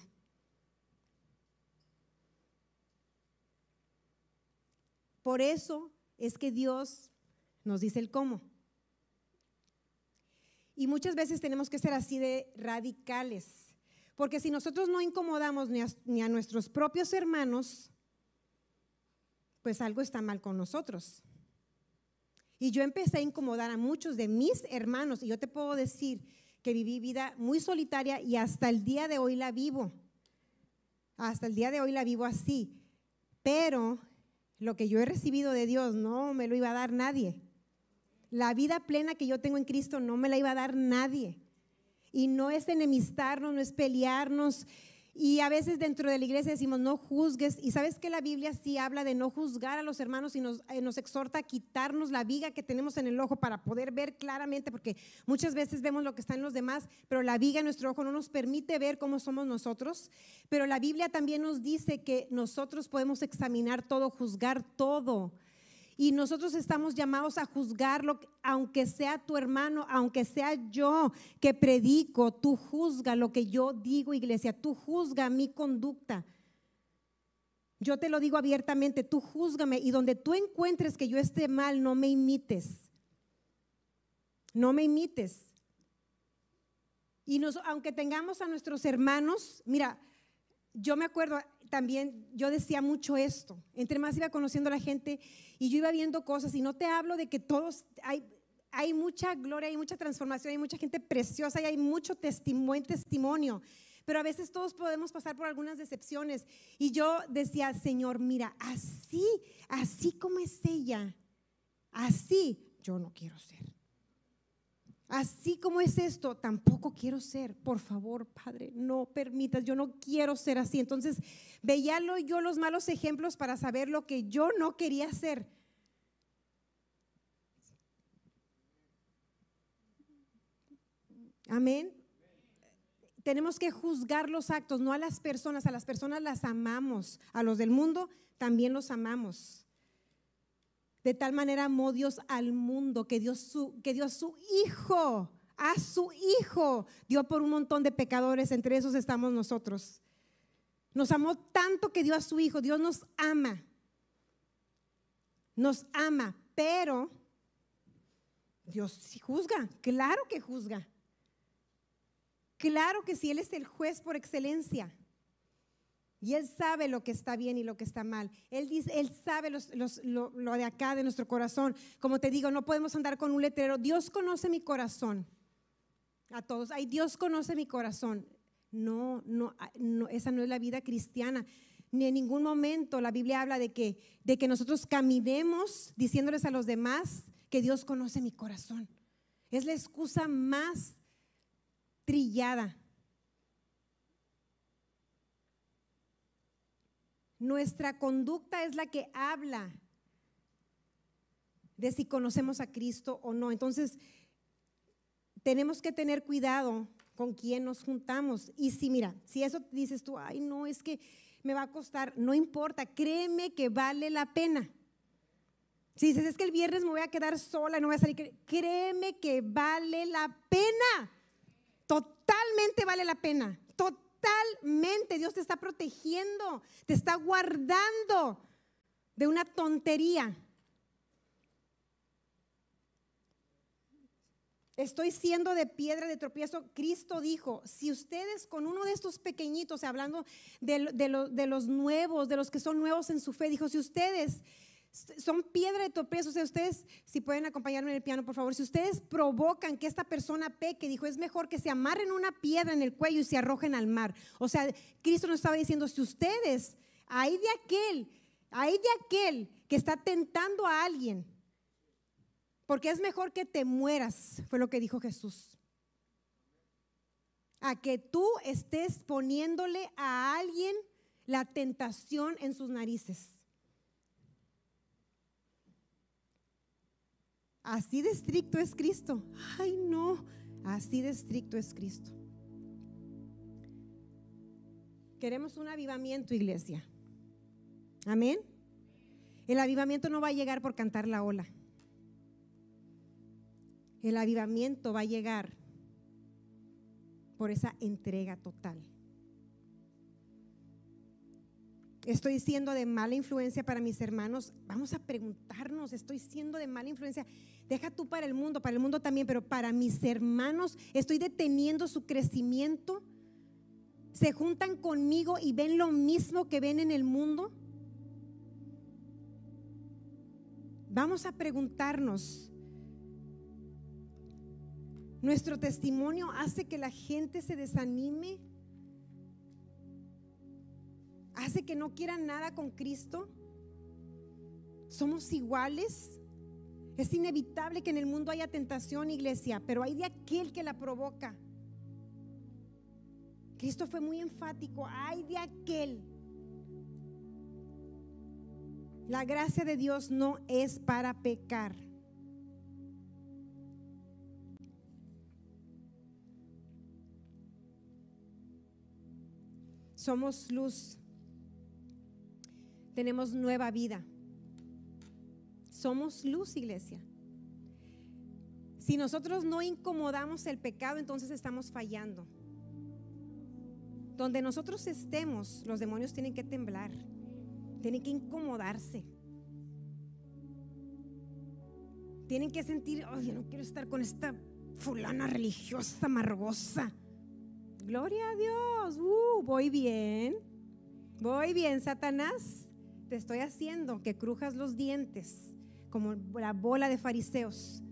Por eso es que Dios nos dice el cómo. Y muchas veces tenemos que ser así de radicales, porque si nosotros no incomodamos ni a, nuestros propios hermanos, pues algo está mal con nosotros. Y yo empecé a incomodar a muchos de mis hermanos, y yo te puedo decir que viví vida muy solitaria y hasta el día de hoy la vivo. Hasta el día de hoy la vivo así. Pero lo que yo he recibido de Dios no me lo iba a dar nadie. La vida plena que yo tengo en Cristo no me la iba a dar nadie. Y no es enemistarnos, no es pelearnos, y a veces dentro de la iglesia decimos, no juzgues. Y sabes que la Biblia sí habla de no juzgar a los hermanos y nos, eh, nos, exhorta a quitarnos la viga que tenemos en el ojo para poder ver claramente, porque muchas veces vemos lo que está en los demás, pero la viga en nuestro ojo no nos permite ver cómo somos nosotros. Pero la Biblia también nos dice que nosotros podemos examinar todo, juzgar todo. Y nosotros estamos llamados a juzgarlo, aunque sea tu hermano, aunque sea yo que predico, tú juzga lo que yo digo, iglesia, tú juzga mi conducta. Yo te lo digo abiertamente, tú júzgame y donde tú encuentres que yo esté mal, no me imites. No me imites. Y aunque tengamos a nuestros hermanos, mira, yo me acuerdo también, yo decía mucho esto, entre más iba conociendo a la gente y yo iba viendo cosas y no te hablo de que todos, hay, hay mucha gloria, hay mucha transformación, hay mucha gente preciosa y hay mucho testimonio, testimonio. Pero a veces todos podemos pasar por algunas decepciones. Y yo decía, Señor, mira, así, así como es ella, así yo no quiero ser. Así como es esto, tampoco quiero ser. Por favor, Padre, no permitas, yo no quiero ser así. Entonces, veía yo los malos ejemplos para saber lo que yo no quería hacer. Amén. Tenemos que juzgar los actos, no a las personas. A las personas las amamos. A los del mundo también los amamos. De tal manera amó Dios al mundo que dio, su, que dio su Hijo, a su Hijo, dio por un montón de pecadores, entre esos estamos nosotros. Nos amó tanto que dio a su Hijo, Dios nos ama, nos ama, pero Dios juzga, claro que juzga. Claro que sí, Él es el juez por excelencia. Y Él sabe lo que está bien y lo que está mal. Él, dice, él sabe lo, de acá, de nuestro corazón. Como te digo, no podemos andar con un letrero. Dios conoce mi corazón. A todos. Ay, Dios conoce mi corazón. No, no, no, esa no es la vida cristiana. Ni en ningún momento la Biblia habla de que, de que nosotros caminemos diciéndoles a los demás que Dios conoce mi corazón. Es la excusa más trillada Nuestra conducta es la que habla de si conocemos a Cristo o no. Entonces, tenemos que tener cuidado con quién nos juntamos. Y si, mira, si eso dices tú, ay, no, es que me va a costar, no importa, créeme que vale la pena. Si dices, es que el viernes me voy a quedar sola, no voy a salir, créeme que vale la pena. Totalmente vale la pena. Totalmente. Dios te está protegiendo, te está guardando de una tontería. Estoy siendo de piedra de tropiezo. Cristo dijo, si ustedes con uno de estos pequeñitos, hablando de, de los nuevos, de los que son nuevos en su fe, dijo, si ustedes son piedra de tropiezo. O sea, ustedes, si pueden acompañarme en el piano, por favor, si ustedes provocan que esta persona peque, dijo, es mejor que se amarren una piedra en el cuello y se arrojen al mar. O sea, Cristo nos estaba diciendo, si ustedes, hay de aquel, hay de aquel que está tentando a alguien, porque es mejor que te mueras, fue lo que dijo Jesús. A que tú estés poniéndole a alguien la tentación en sus narices. Así de estricto es Cristo. Ay, no, así de estricto es Cristo. Queremos un avivamiento, iglesia. Amén. El avivamiento no va a llegar por cantar la ola. El avivamiento va a llegar por esa entrega total. Estoy siendo de mala influencia para mis hermanos. Vamos a preguntarnos, estoy siendo de mala influencia. Deja tú para el mundo, para el mundo también, pero para mis hermanos, estoy deteniendo su crecimiento. Se juntan conmigo y ven lo mismo que ven en el mundo. Vamos a preguntarnos, ¿nuestro testimonio hace que la gente se desanime? Hace que no quieran nada con Cristo? ¿Somos iguales? Es inevitable que en el mundo haya tentación, iglesia, pero hay de aquel que la provoca. Cristo fue muy enfático, hay de aquel. La gracia de Dios no es para pecar. Somos luz tenemos nueva vida. Somos luz, iglesia. Si nosotros no incomodamos el pecado, entonces estamos fallando. Donde nosotros estemos, los demonios tienen que temblar, tienen que incomodarse. Tienen que sentir, oh, yo no quiero estar con esta fulana religiosa amargosa. Gloria a Dios, uh, voy bien, voy bien, Satanás te estoy haciendo que crujas los dientes como la bola de fariseos.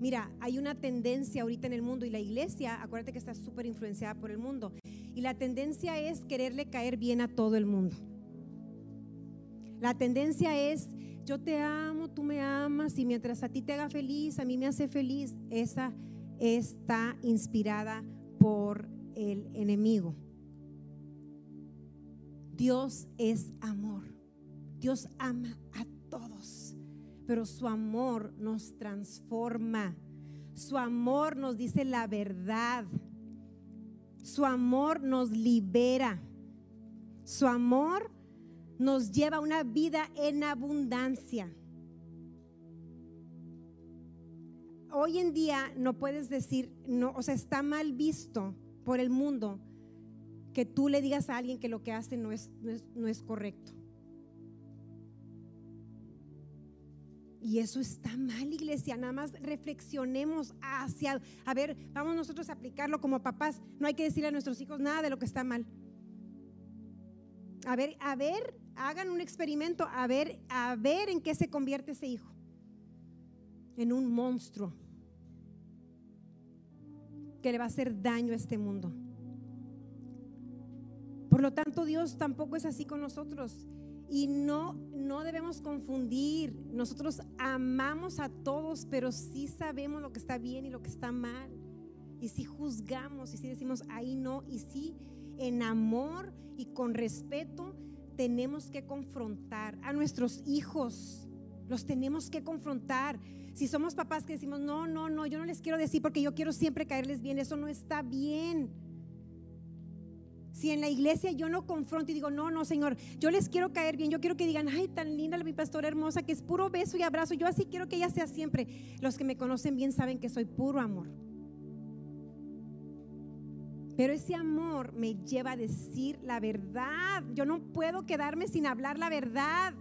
Mira, hay una tendencia ahorita en el mundo y la iglesia, acuérdate que está súper influenciada por el mundo. Y la tendencia es quererle caer bien a todo el mundo. La tendencia es, yo te amo, tú me amas y mientras a ti te haga feliz, a mí me hace feliz. Esa está inspirada por el enemigo. Dios es amor. Dios ama a todos, pero su amor nos transforma. Su amor nos dice la verdad. Su amor nos libera. Su amor nos lleva a una vida en abundancia. Hoy en día no puedes decir, no, o sea, está mal visto por el mundo que tú le digas a alguien que lo que hace no es, no es, correcto. Y eso está mal, iglesia. Nada más reflexionemos hacia, a ver, vamos nosotros a aplicarlo como papás. No hay que decirle a nuestros hijos nada de lo que está mal. A ver, a ver, hagan un experimento, a ver, a ver en qué se convierte ese hijo. En un monstruo que le va a hacer daño a este mundo. Por lo tanto, Dios tampoco es así con nosotros. Y no, no debemos confundir. Nosotros amamos a todos, pero sí sabemos lo que está bien y lo que está mal. Y si juzgamos y si decimos ahí no, y sí en amor y con respeto tenemos que confrontar a nuestros hijos. Los tenemos que confrontar. Si somos papás que decimos, no, no, no, yo no les quiero decir porque yo quiero siempre caerles bien, eso no está bien. Si en la iglesia yo no confronto y digo, no, no, Señor, yo les quiero caer bien, yo quiero que digan, ay, tan linda mi pastora hermosa, que es puro beso y abrazo, yo así quiero que ella sea siempre. Los que me conocen bien saben que soy puro amor. Pero ese amor me lleva a decir la verdad. Yo no puedo quedarme sin hablar la verdad.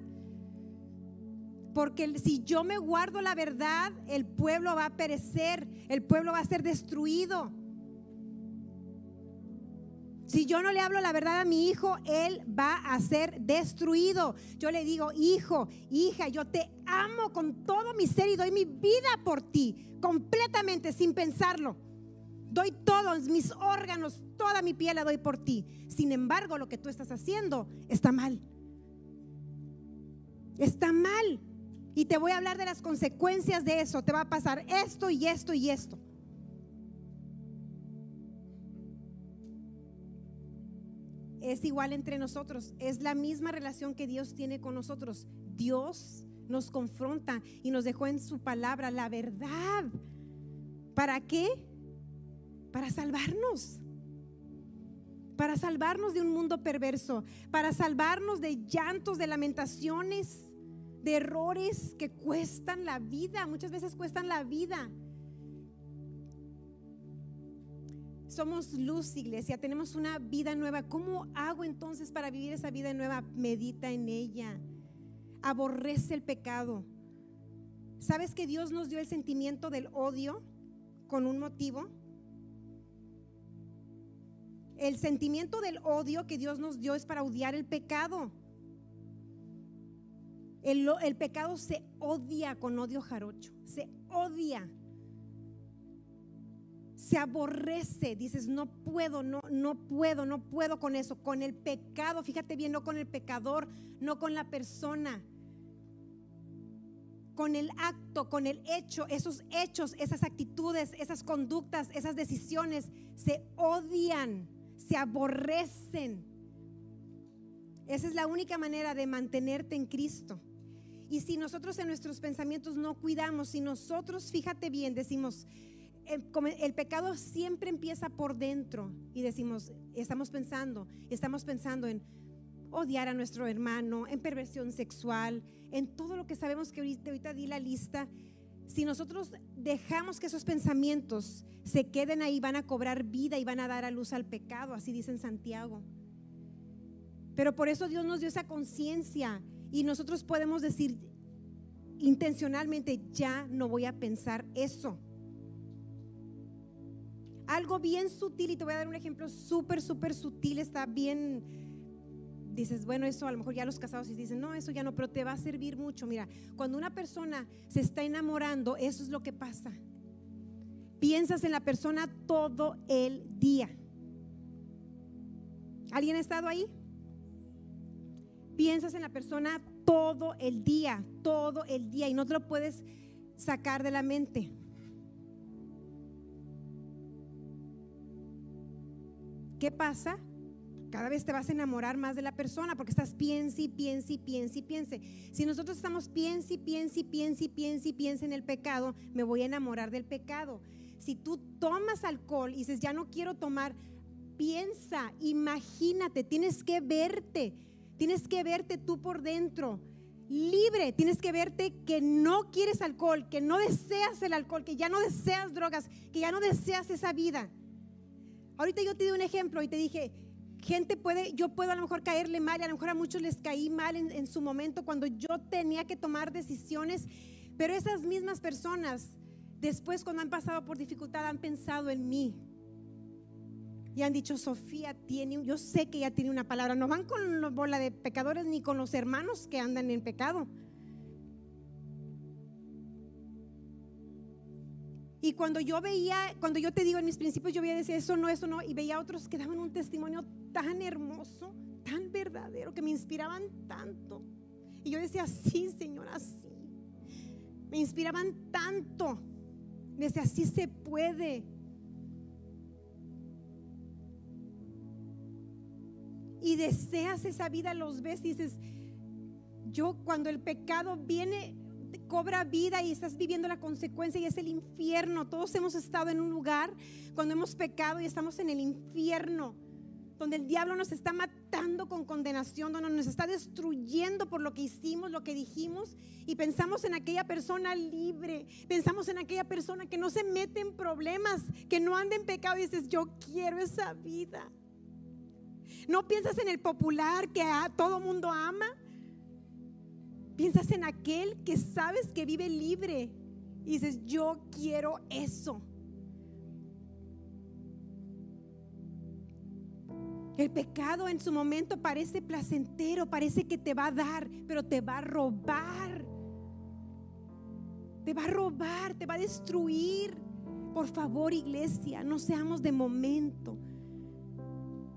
Porque si yo me guardo la verdad, el pueblo va a perecer, el pueblo va a ser destruido. Si yo no le hablo la verdad a mi hijo, él va a ser destruido. Yo le digo, hijo, hija, yo te amo con todo mi ser y doy mi vida por ti, completamente, sin pensarlo. Doy todos mis órganos, toda mi piel la doy por ti. Sin embargo, lo que tú estás haciendo está mal. Está mal. Y te voy a hablar de las consecuencias de eso. Te va a pasar esto y esto y esto. Es igual entre nosotros. Es la misma relación que Dios tiene con nosotros. Dios nos confronta y nos dejó en su palabra la verdad. ¿Para qué? Para salvarnos. Para salvarnos de un mundo perverso, para salvarnos de llantos, de lamentaciones, de errores que cuestan la vida, muchas veces cuestan la vida. Somos luz, iglesia, tenemos una vida nueva. ¿Cómo hago entonces para vivir esa vida nueva? Medita en ella. Aborrece el pecado. ¿Sabes que Dios nos dio el sentimiento del odio con un motivo? El sentimiento del odio que Dios nos dio es para odiar el pecado. El, el, pecado se odia con odio jarocho, se odia se aborrece, dices, no puedo, no, no puedo, no puedo con eso, con el pecado, fíjate bien, no con el pecador, no con la persona, con el acto, con el hecho, esos hechos, esas actitudes, esas conductas, esas decisiones, se odian, se aborrecen. Esa es la única manera de mantenerte en Cristo. Y si nosotros en nuestros pensamientos no cuidamos, si nosotros, fíjate bien, decimos, el, pecado siempre empieza por dentro y decimos, estamos pensando, estamos pensando en odiar a nuestro hermano, en perversión sexual, en todo lo que sabemos que ahorita, ahorita di la lista. Si nosotros dejamos que esos pensamientos se queden ahí, van a cobrar vida y van a dar a luz al pecado, así dice en Santiago. Pero por eso Dios nos dio esa conciencia y nosotros podemos decir intencionalmente, ya no voy a pensar eso algo bien sutil, y te voy a dar un ejemplo súper, súper sutil, está bien, dices, bueno, eso a lo mejor ya los casados dicen, no, eso ya no, pero te va a servir mucho. Mira, cuando una persona se está enamorando, eso es lo que pasa. Piensas en la persona todo el día. ¿Alguien ha estado ahí? Piensas en la persona todo el día, todo el día, y no te lo puedes sacar de la mente. ¿Qué pasa? Cada vez te vas a enamorar más de la persona porque estás piense y piense y piense piense. Si nosotros estamos piense y piense y piense piense piense en el pecado, me voy a enamorar del pecado. Si tú tomas alcohol y dices, ya no quiero tomar, piensa, imagínate, tienes que verte, tienes que verte tú por dentro libre. Tienes que verte que no quieres alcohol, que no deseas el alcohol, que ya no deseas drogas, que ya no deseas esa vida. Ahorita yo te di un ejemplo y te dije, gente puede, yo puedo a lo mejor caerle mal, y a lo mejor a muchos les caí mal en, en, su momento cuando yo tenía que tomar decisiones, pero esas mismas personas después cuando han pasado por dificultad han pensado en mí. Y han dicho, Sofía tiene, yo sé que ella tiene una palabra, no van con la bola de pecadores ni con los hermanos que andan en pecado. Y cuando yo veía, cuando yo te digo en mis principios, yo veía decir eso no, eso no, y veía otros que daban un testimonio tan hermoso, tan verdadero, que me inspiraban tanto. Y yo decía, sí, Señor, así. Me inspiraban tanto. Decía, así se puede. Y deseas esa vida, los ves y dices, yo cuando el pecado viene cobra vida y estás viviendo la consecuencia y es el infierno. Todos hemos estado en un lugar cuando hemos pecado y estamos en el infierno, donde el diablo nos está matando con condenación, donde nos está destruyendo por lo que hicimos, lo que dijimos y pensamos en aquella persona libre, pensamos en aquella persona que no se mete en problemas, que no anda en pecado y dices, yo quiero esa vida. No piensas en el popular que a todo mundo ama. Piensas en aquel que sabes que vive libre y dices, yo quiero eso. El pecado en su momento parece placentero, parece que te va a dar, pero te va a robar. Te va a robar, te va a destruir. Por favor, iglesia, no seamos de momento.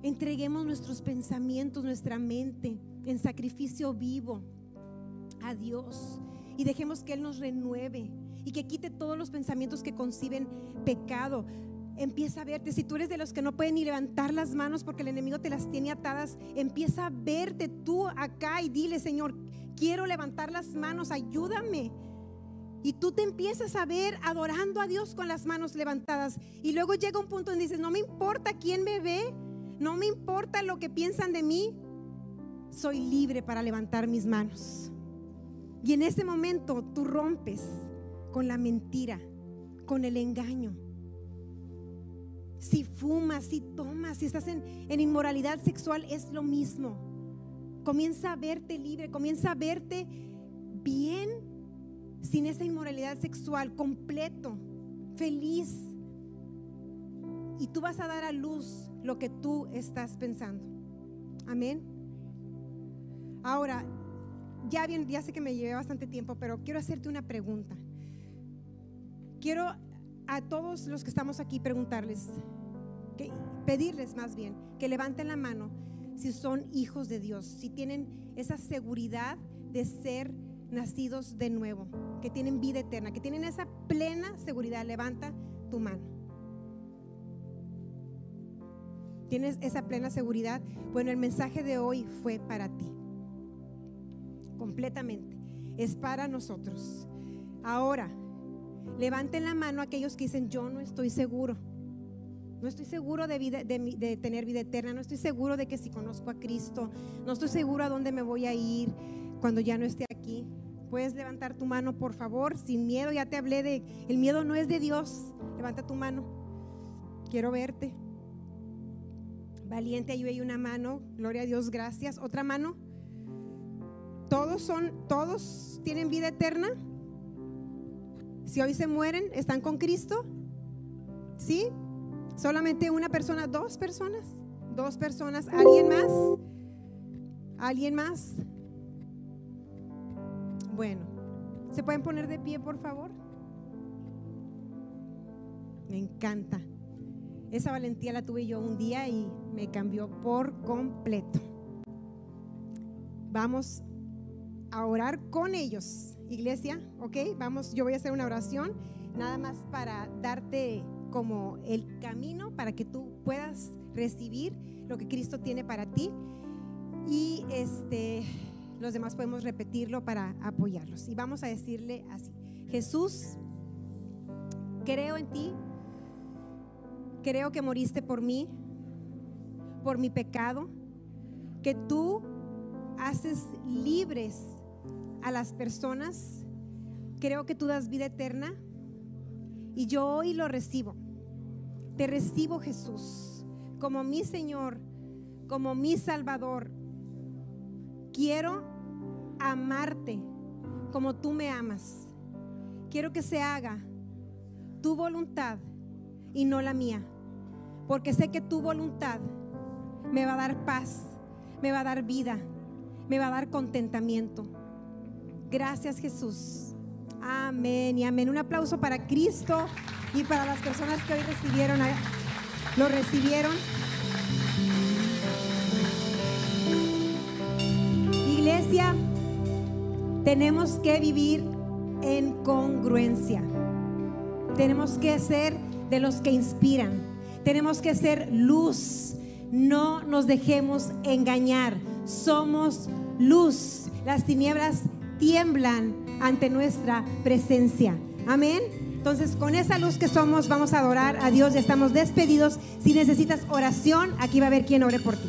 Entreguemos nuestros pensamientos, nuestra mente en sacrificio vivo a Dios y dejemos que Él nos renueve y que quite todos los pensamientos que conciben pecado. Empieza a verte, si tú eres de los que no pueden ni levantar las manos porque el enemigo te las tiene atadas, empieza a verte tú acá y dile, Señor, quiero levantar las manos, ayúdame. Y tú te empiezas a ver adorando a Dios con las manos levantadas. Y luego llega un punto donde dices, no me importa quién me ve, no me importa lo que piensan de mí, soy libre para levantar mis manos. Y en ese momento tú rompes con la mentira, con el engaño. Si fumas, si tomas, si estás en, inmoralidad sexual, es lo mismo. Comienza a verte libre, comienza a verte bien sin esa inmoralidad sexual, completo, feliz. Y tú vas a dar a luz lo que tú estás pensando. Amén. Ahora, ya bien, sé que me llevé bastante tiempo, pero quiero hacerte una pregunta. Quiero a todos los que estamos aquí preguntarles, pedirles más bien, que levanten la mano si son hijos de Dios, si tienen esa seguridad de ser nacidos de nuevo, que tienen vida eterna, que tienen esa plena seguridad. Levanta tu mano. ¿Tienes esa plena seguridad? Bueno, el mensaje de hoy fue para ti. Completamente. Es para nosotros. Ahora, levanten la mano aquellos que dicen, yo no estoy seguro. No estoy seguro de, vida, de, tener vida eterna. No estoy seguro de que si conozco a Cristo. No estoy seguro a dónde me voy a ir cuando ya no esté aquí. Puedes levantar tu mano, por favor, sin miedo. Ya te hablé de, el miedo no es de Dios. Levanta tu mano. Quiero verte. Valiente, ahí hay una mano. Gloria a Dios, gracias. Otra mano. Todos son, todos tienen vida eterna. Si hoy se mueren, están con Cristo. ¿Sí? Solamente una persona, dos personas. Dos personas. ¿Alguien más? ¿Alguien más? Bueno, ¿se pueden poner de pie, por favor? Me encanta. Esa valentía la tuve yo un día y me cambió por completo. Vamos orar con ellos, iglesia, ¿ok? Vamos, yo voy a hacer una oración, nada más para darte como el camino para que tú puedas recibir lo que Cristo tiene para ti. Y este los demás podemos repetirlo para apoyarlos. Y vamos a decirle así, Jesús, creo en ti, creo que moriste por mí, por mi pecado, que tú haces libres a las personas, creo que tú das vida eterna y yo hoy lo recibo. Te recibo Jesús como mi Señor, como mi Salvador quiero amarte como tú me amas. Quiero que se haga tu voluntad y no la mía. Porque sé que tu voluntad me va a dar paz, me va a dar vida, me va a dar contentamiento. Gracias Jesús. Amén y amén. Un aplauso para Cristo y para las personas que hoy recibieron, lo recibieron. iglesia tenemos que vivir en congruencia. Tenemos que ser de los que inspiran. Tenemos que ser luz. No nos dejemos engañar. Somos luz. Las tinieblas tiemblan ante nuestra presencia. Amén. Entonces, con esa luz que somos, vamos a adorar a Dios. Ya estamos despedidos. Si necesitas oración, aquí va a haber quien ore por ti.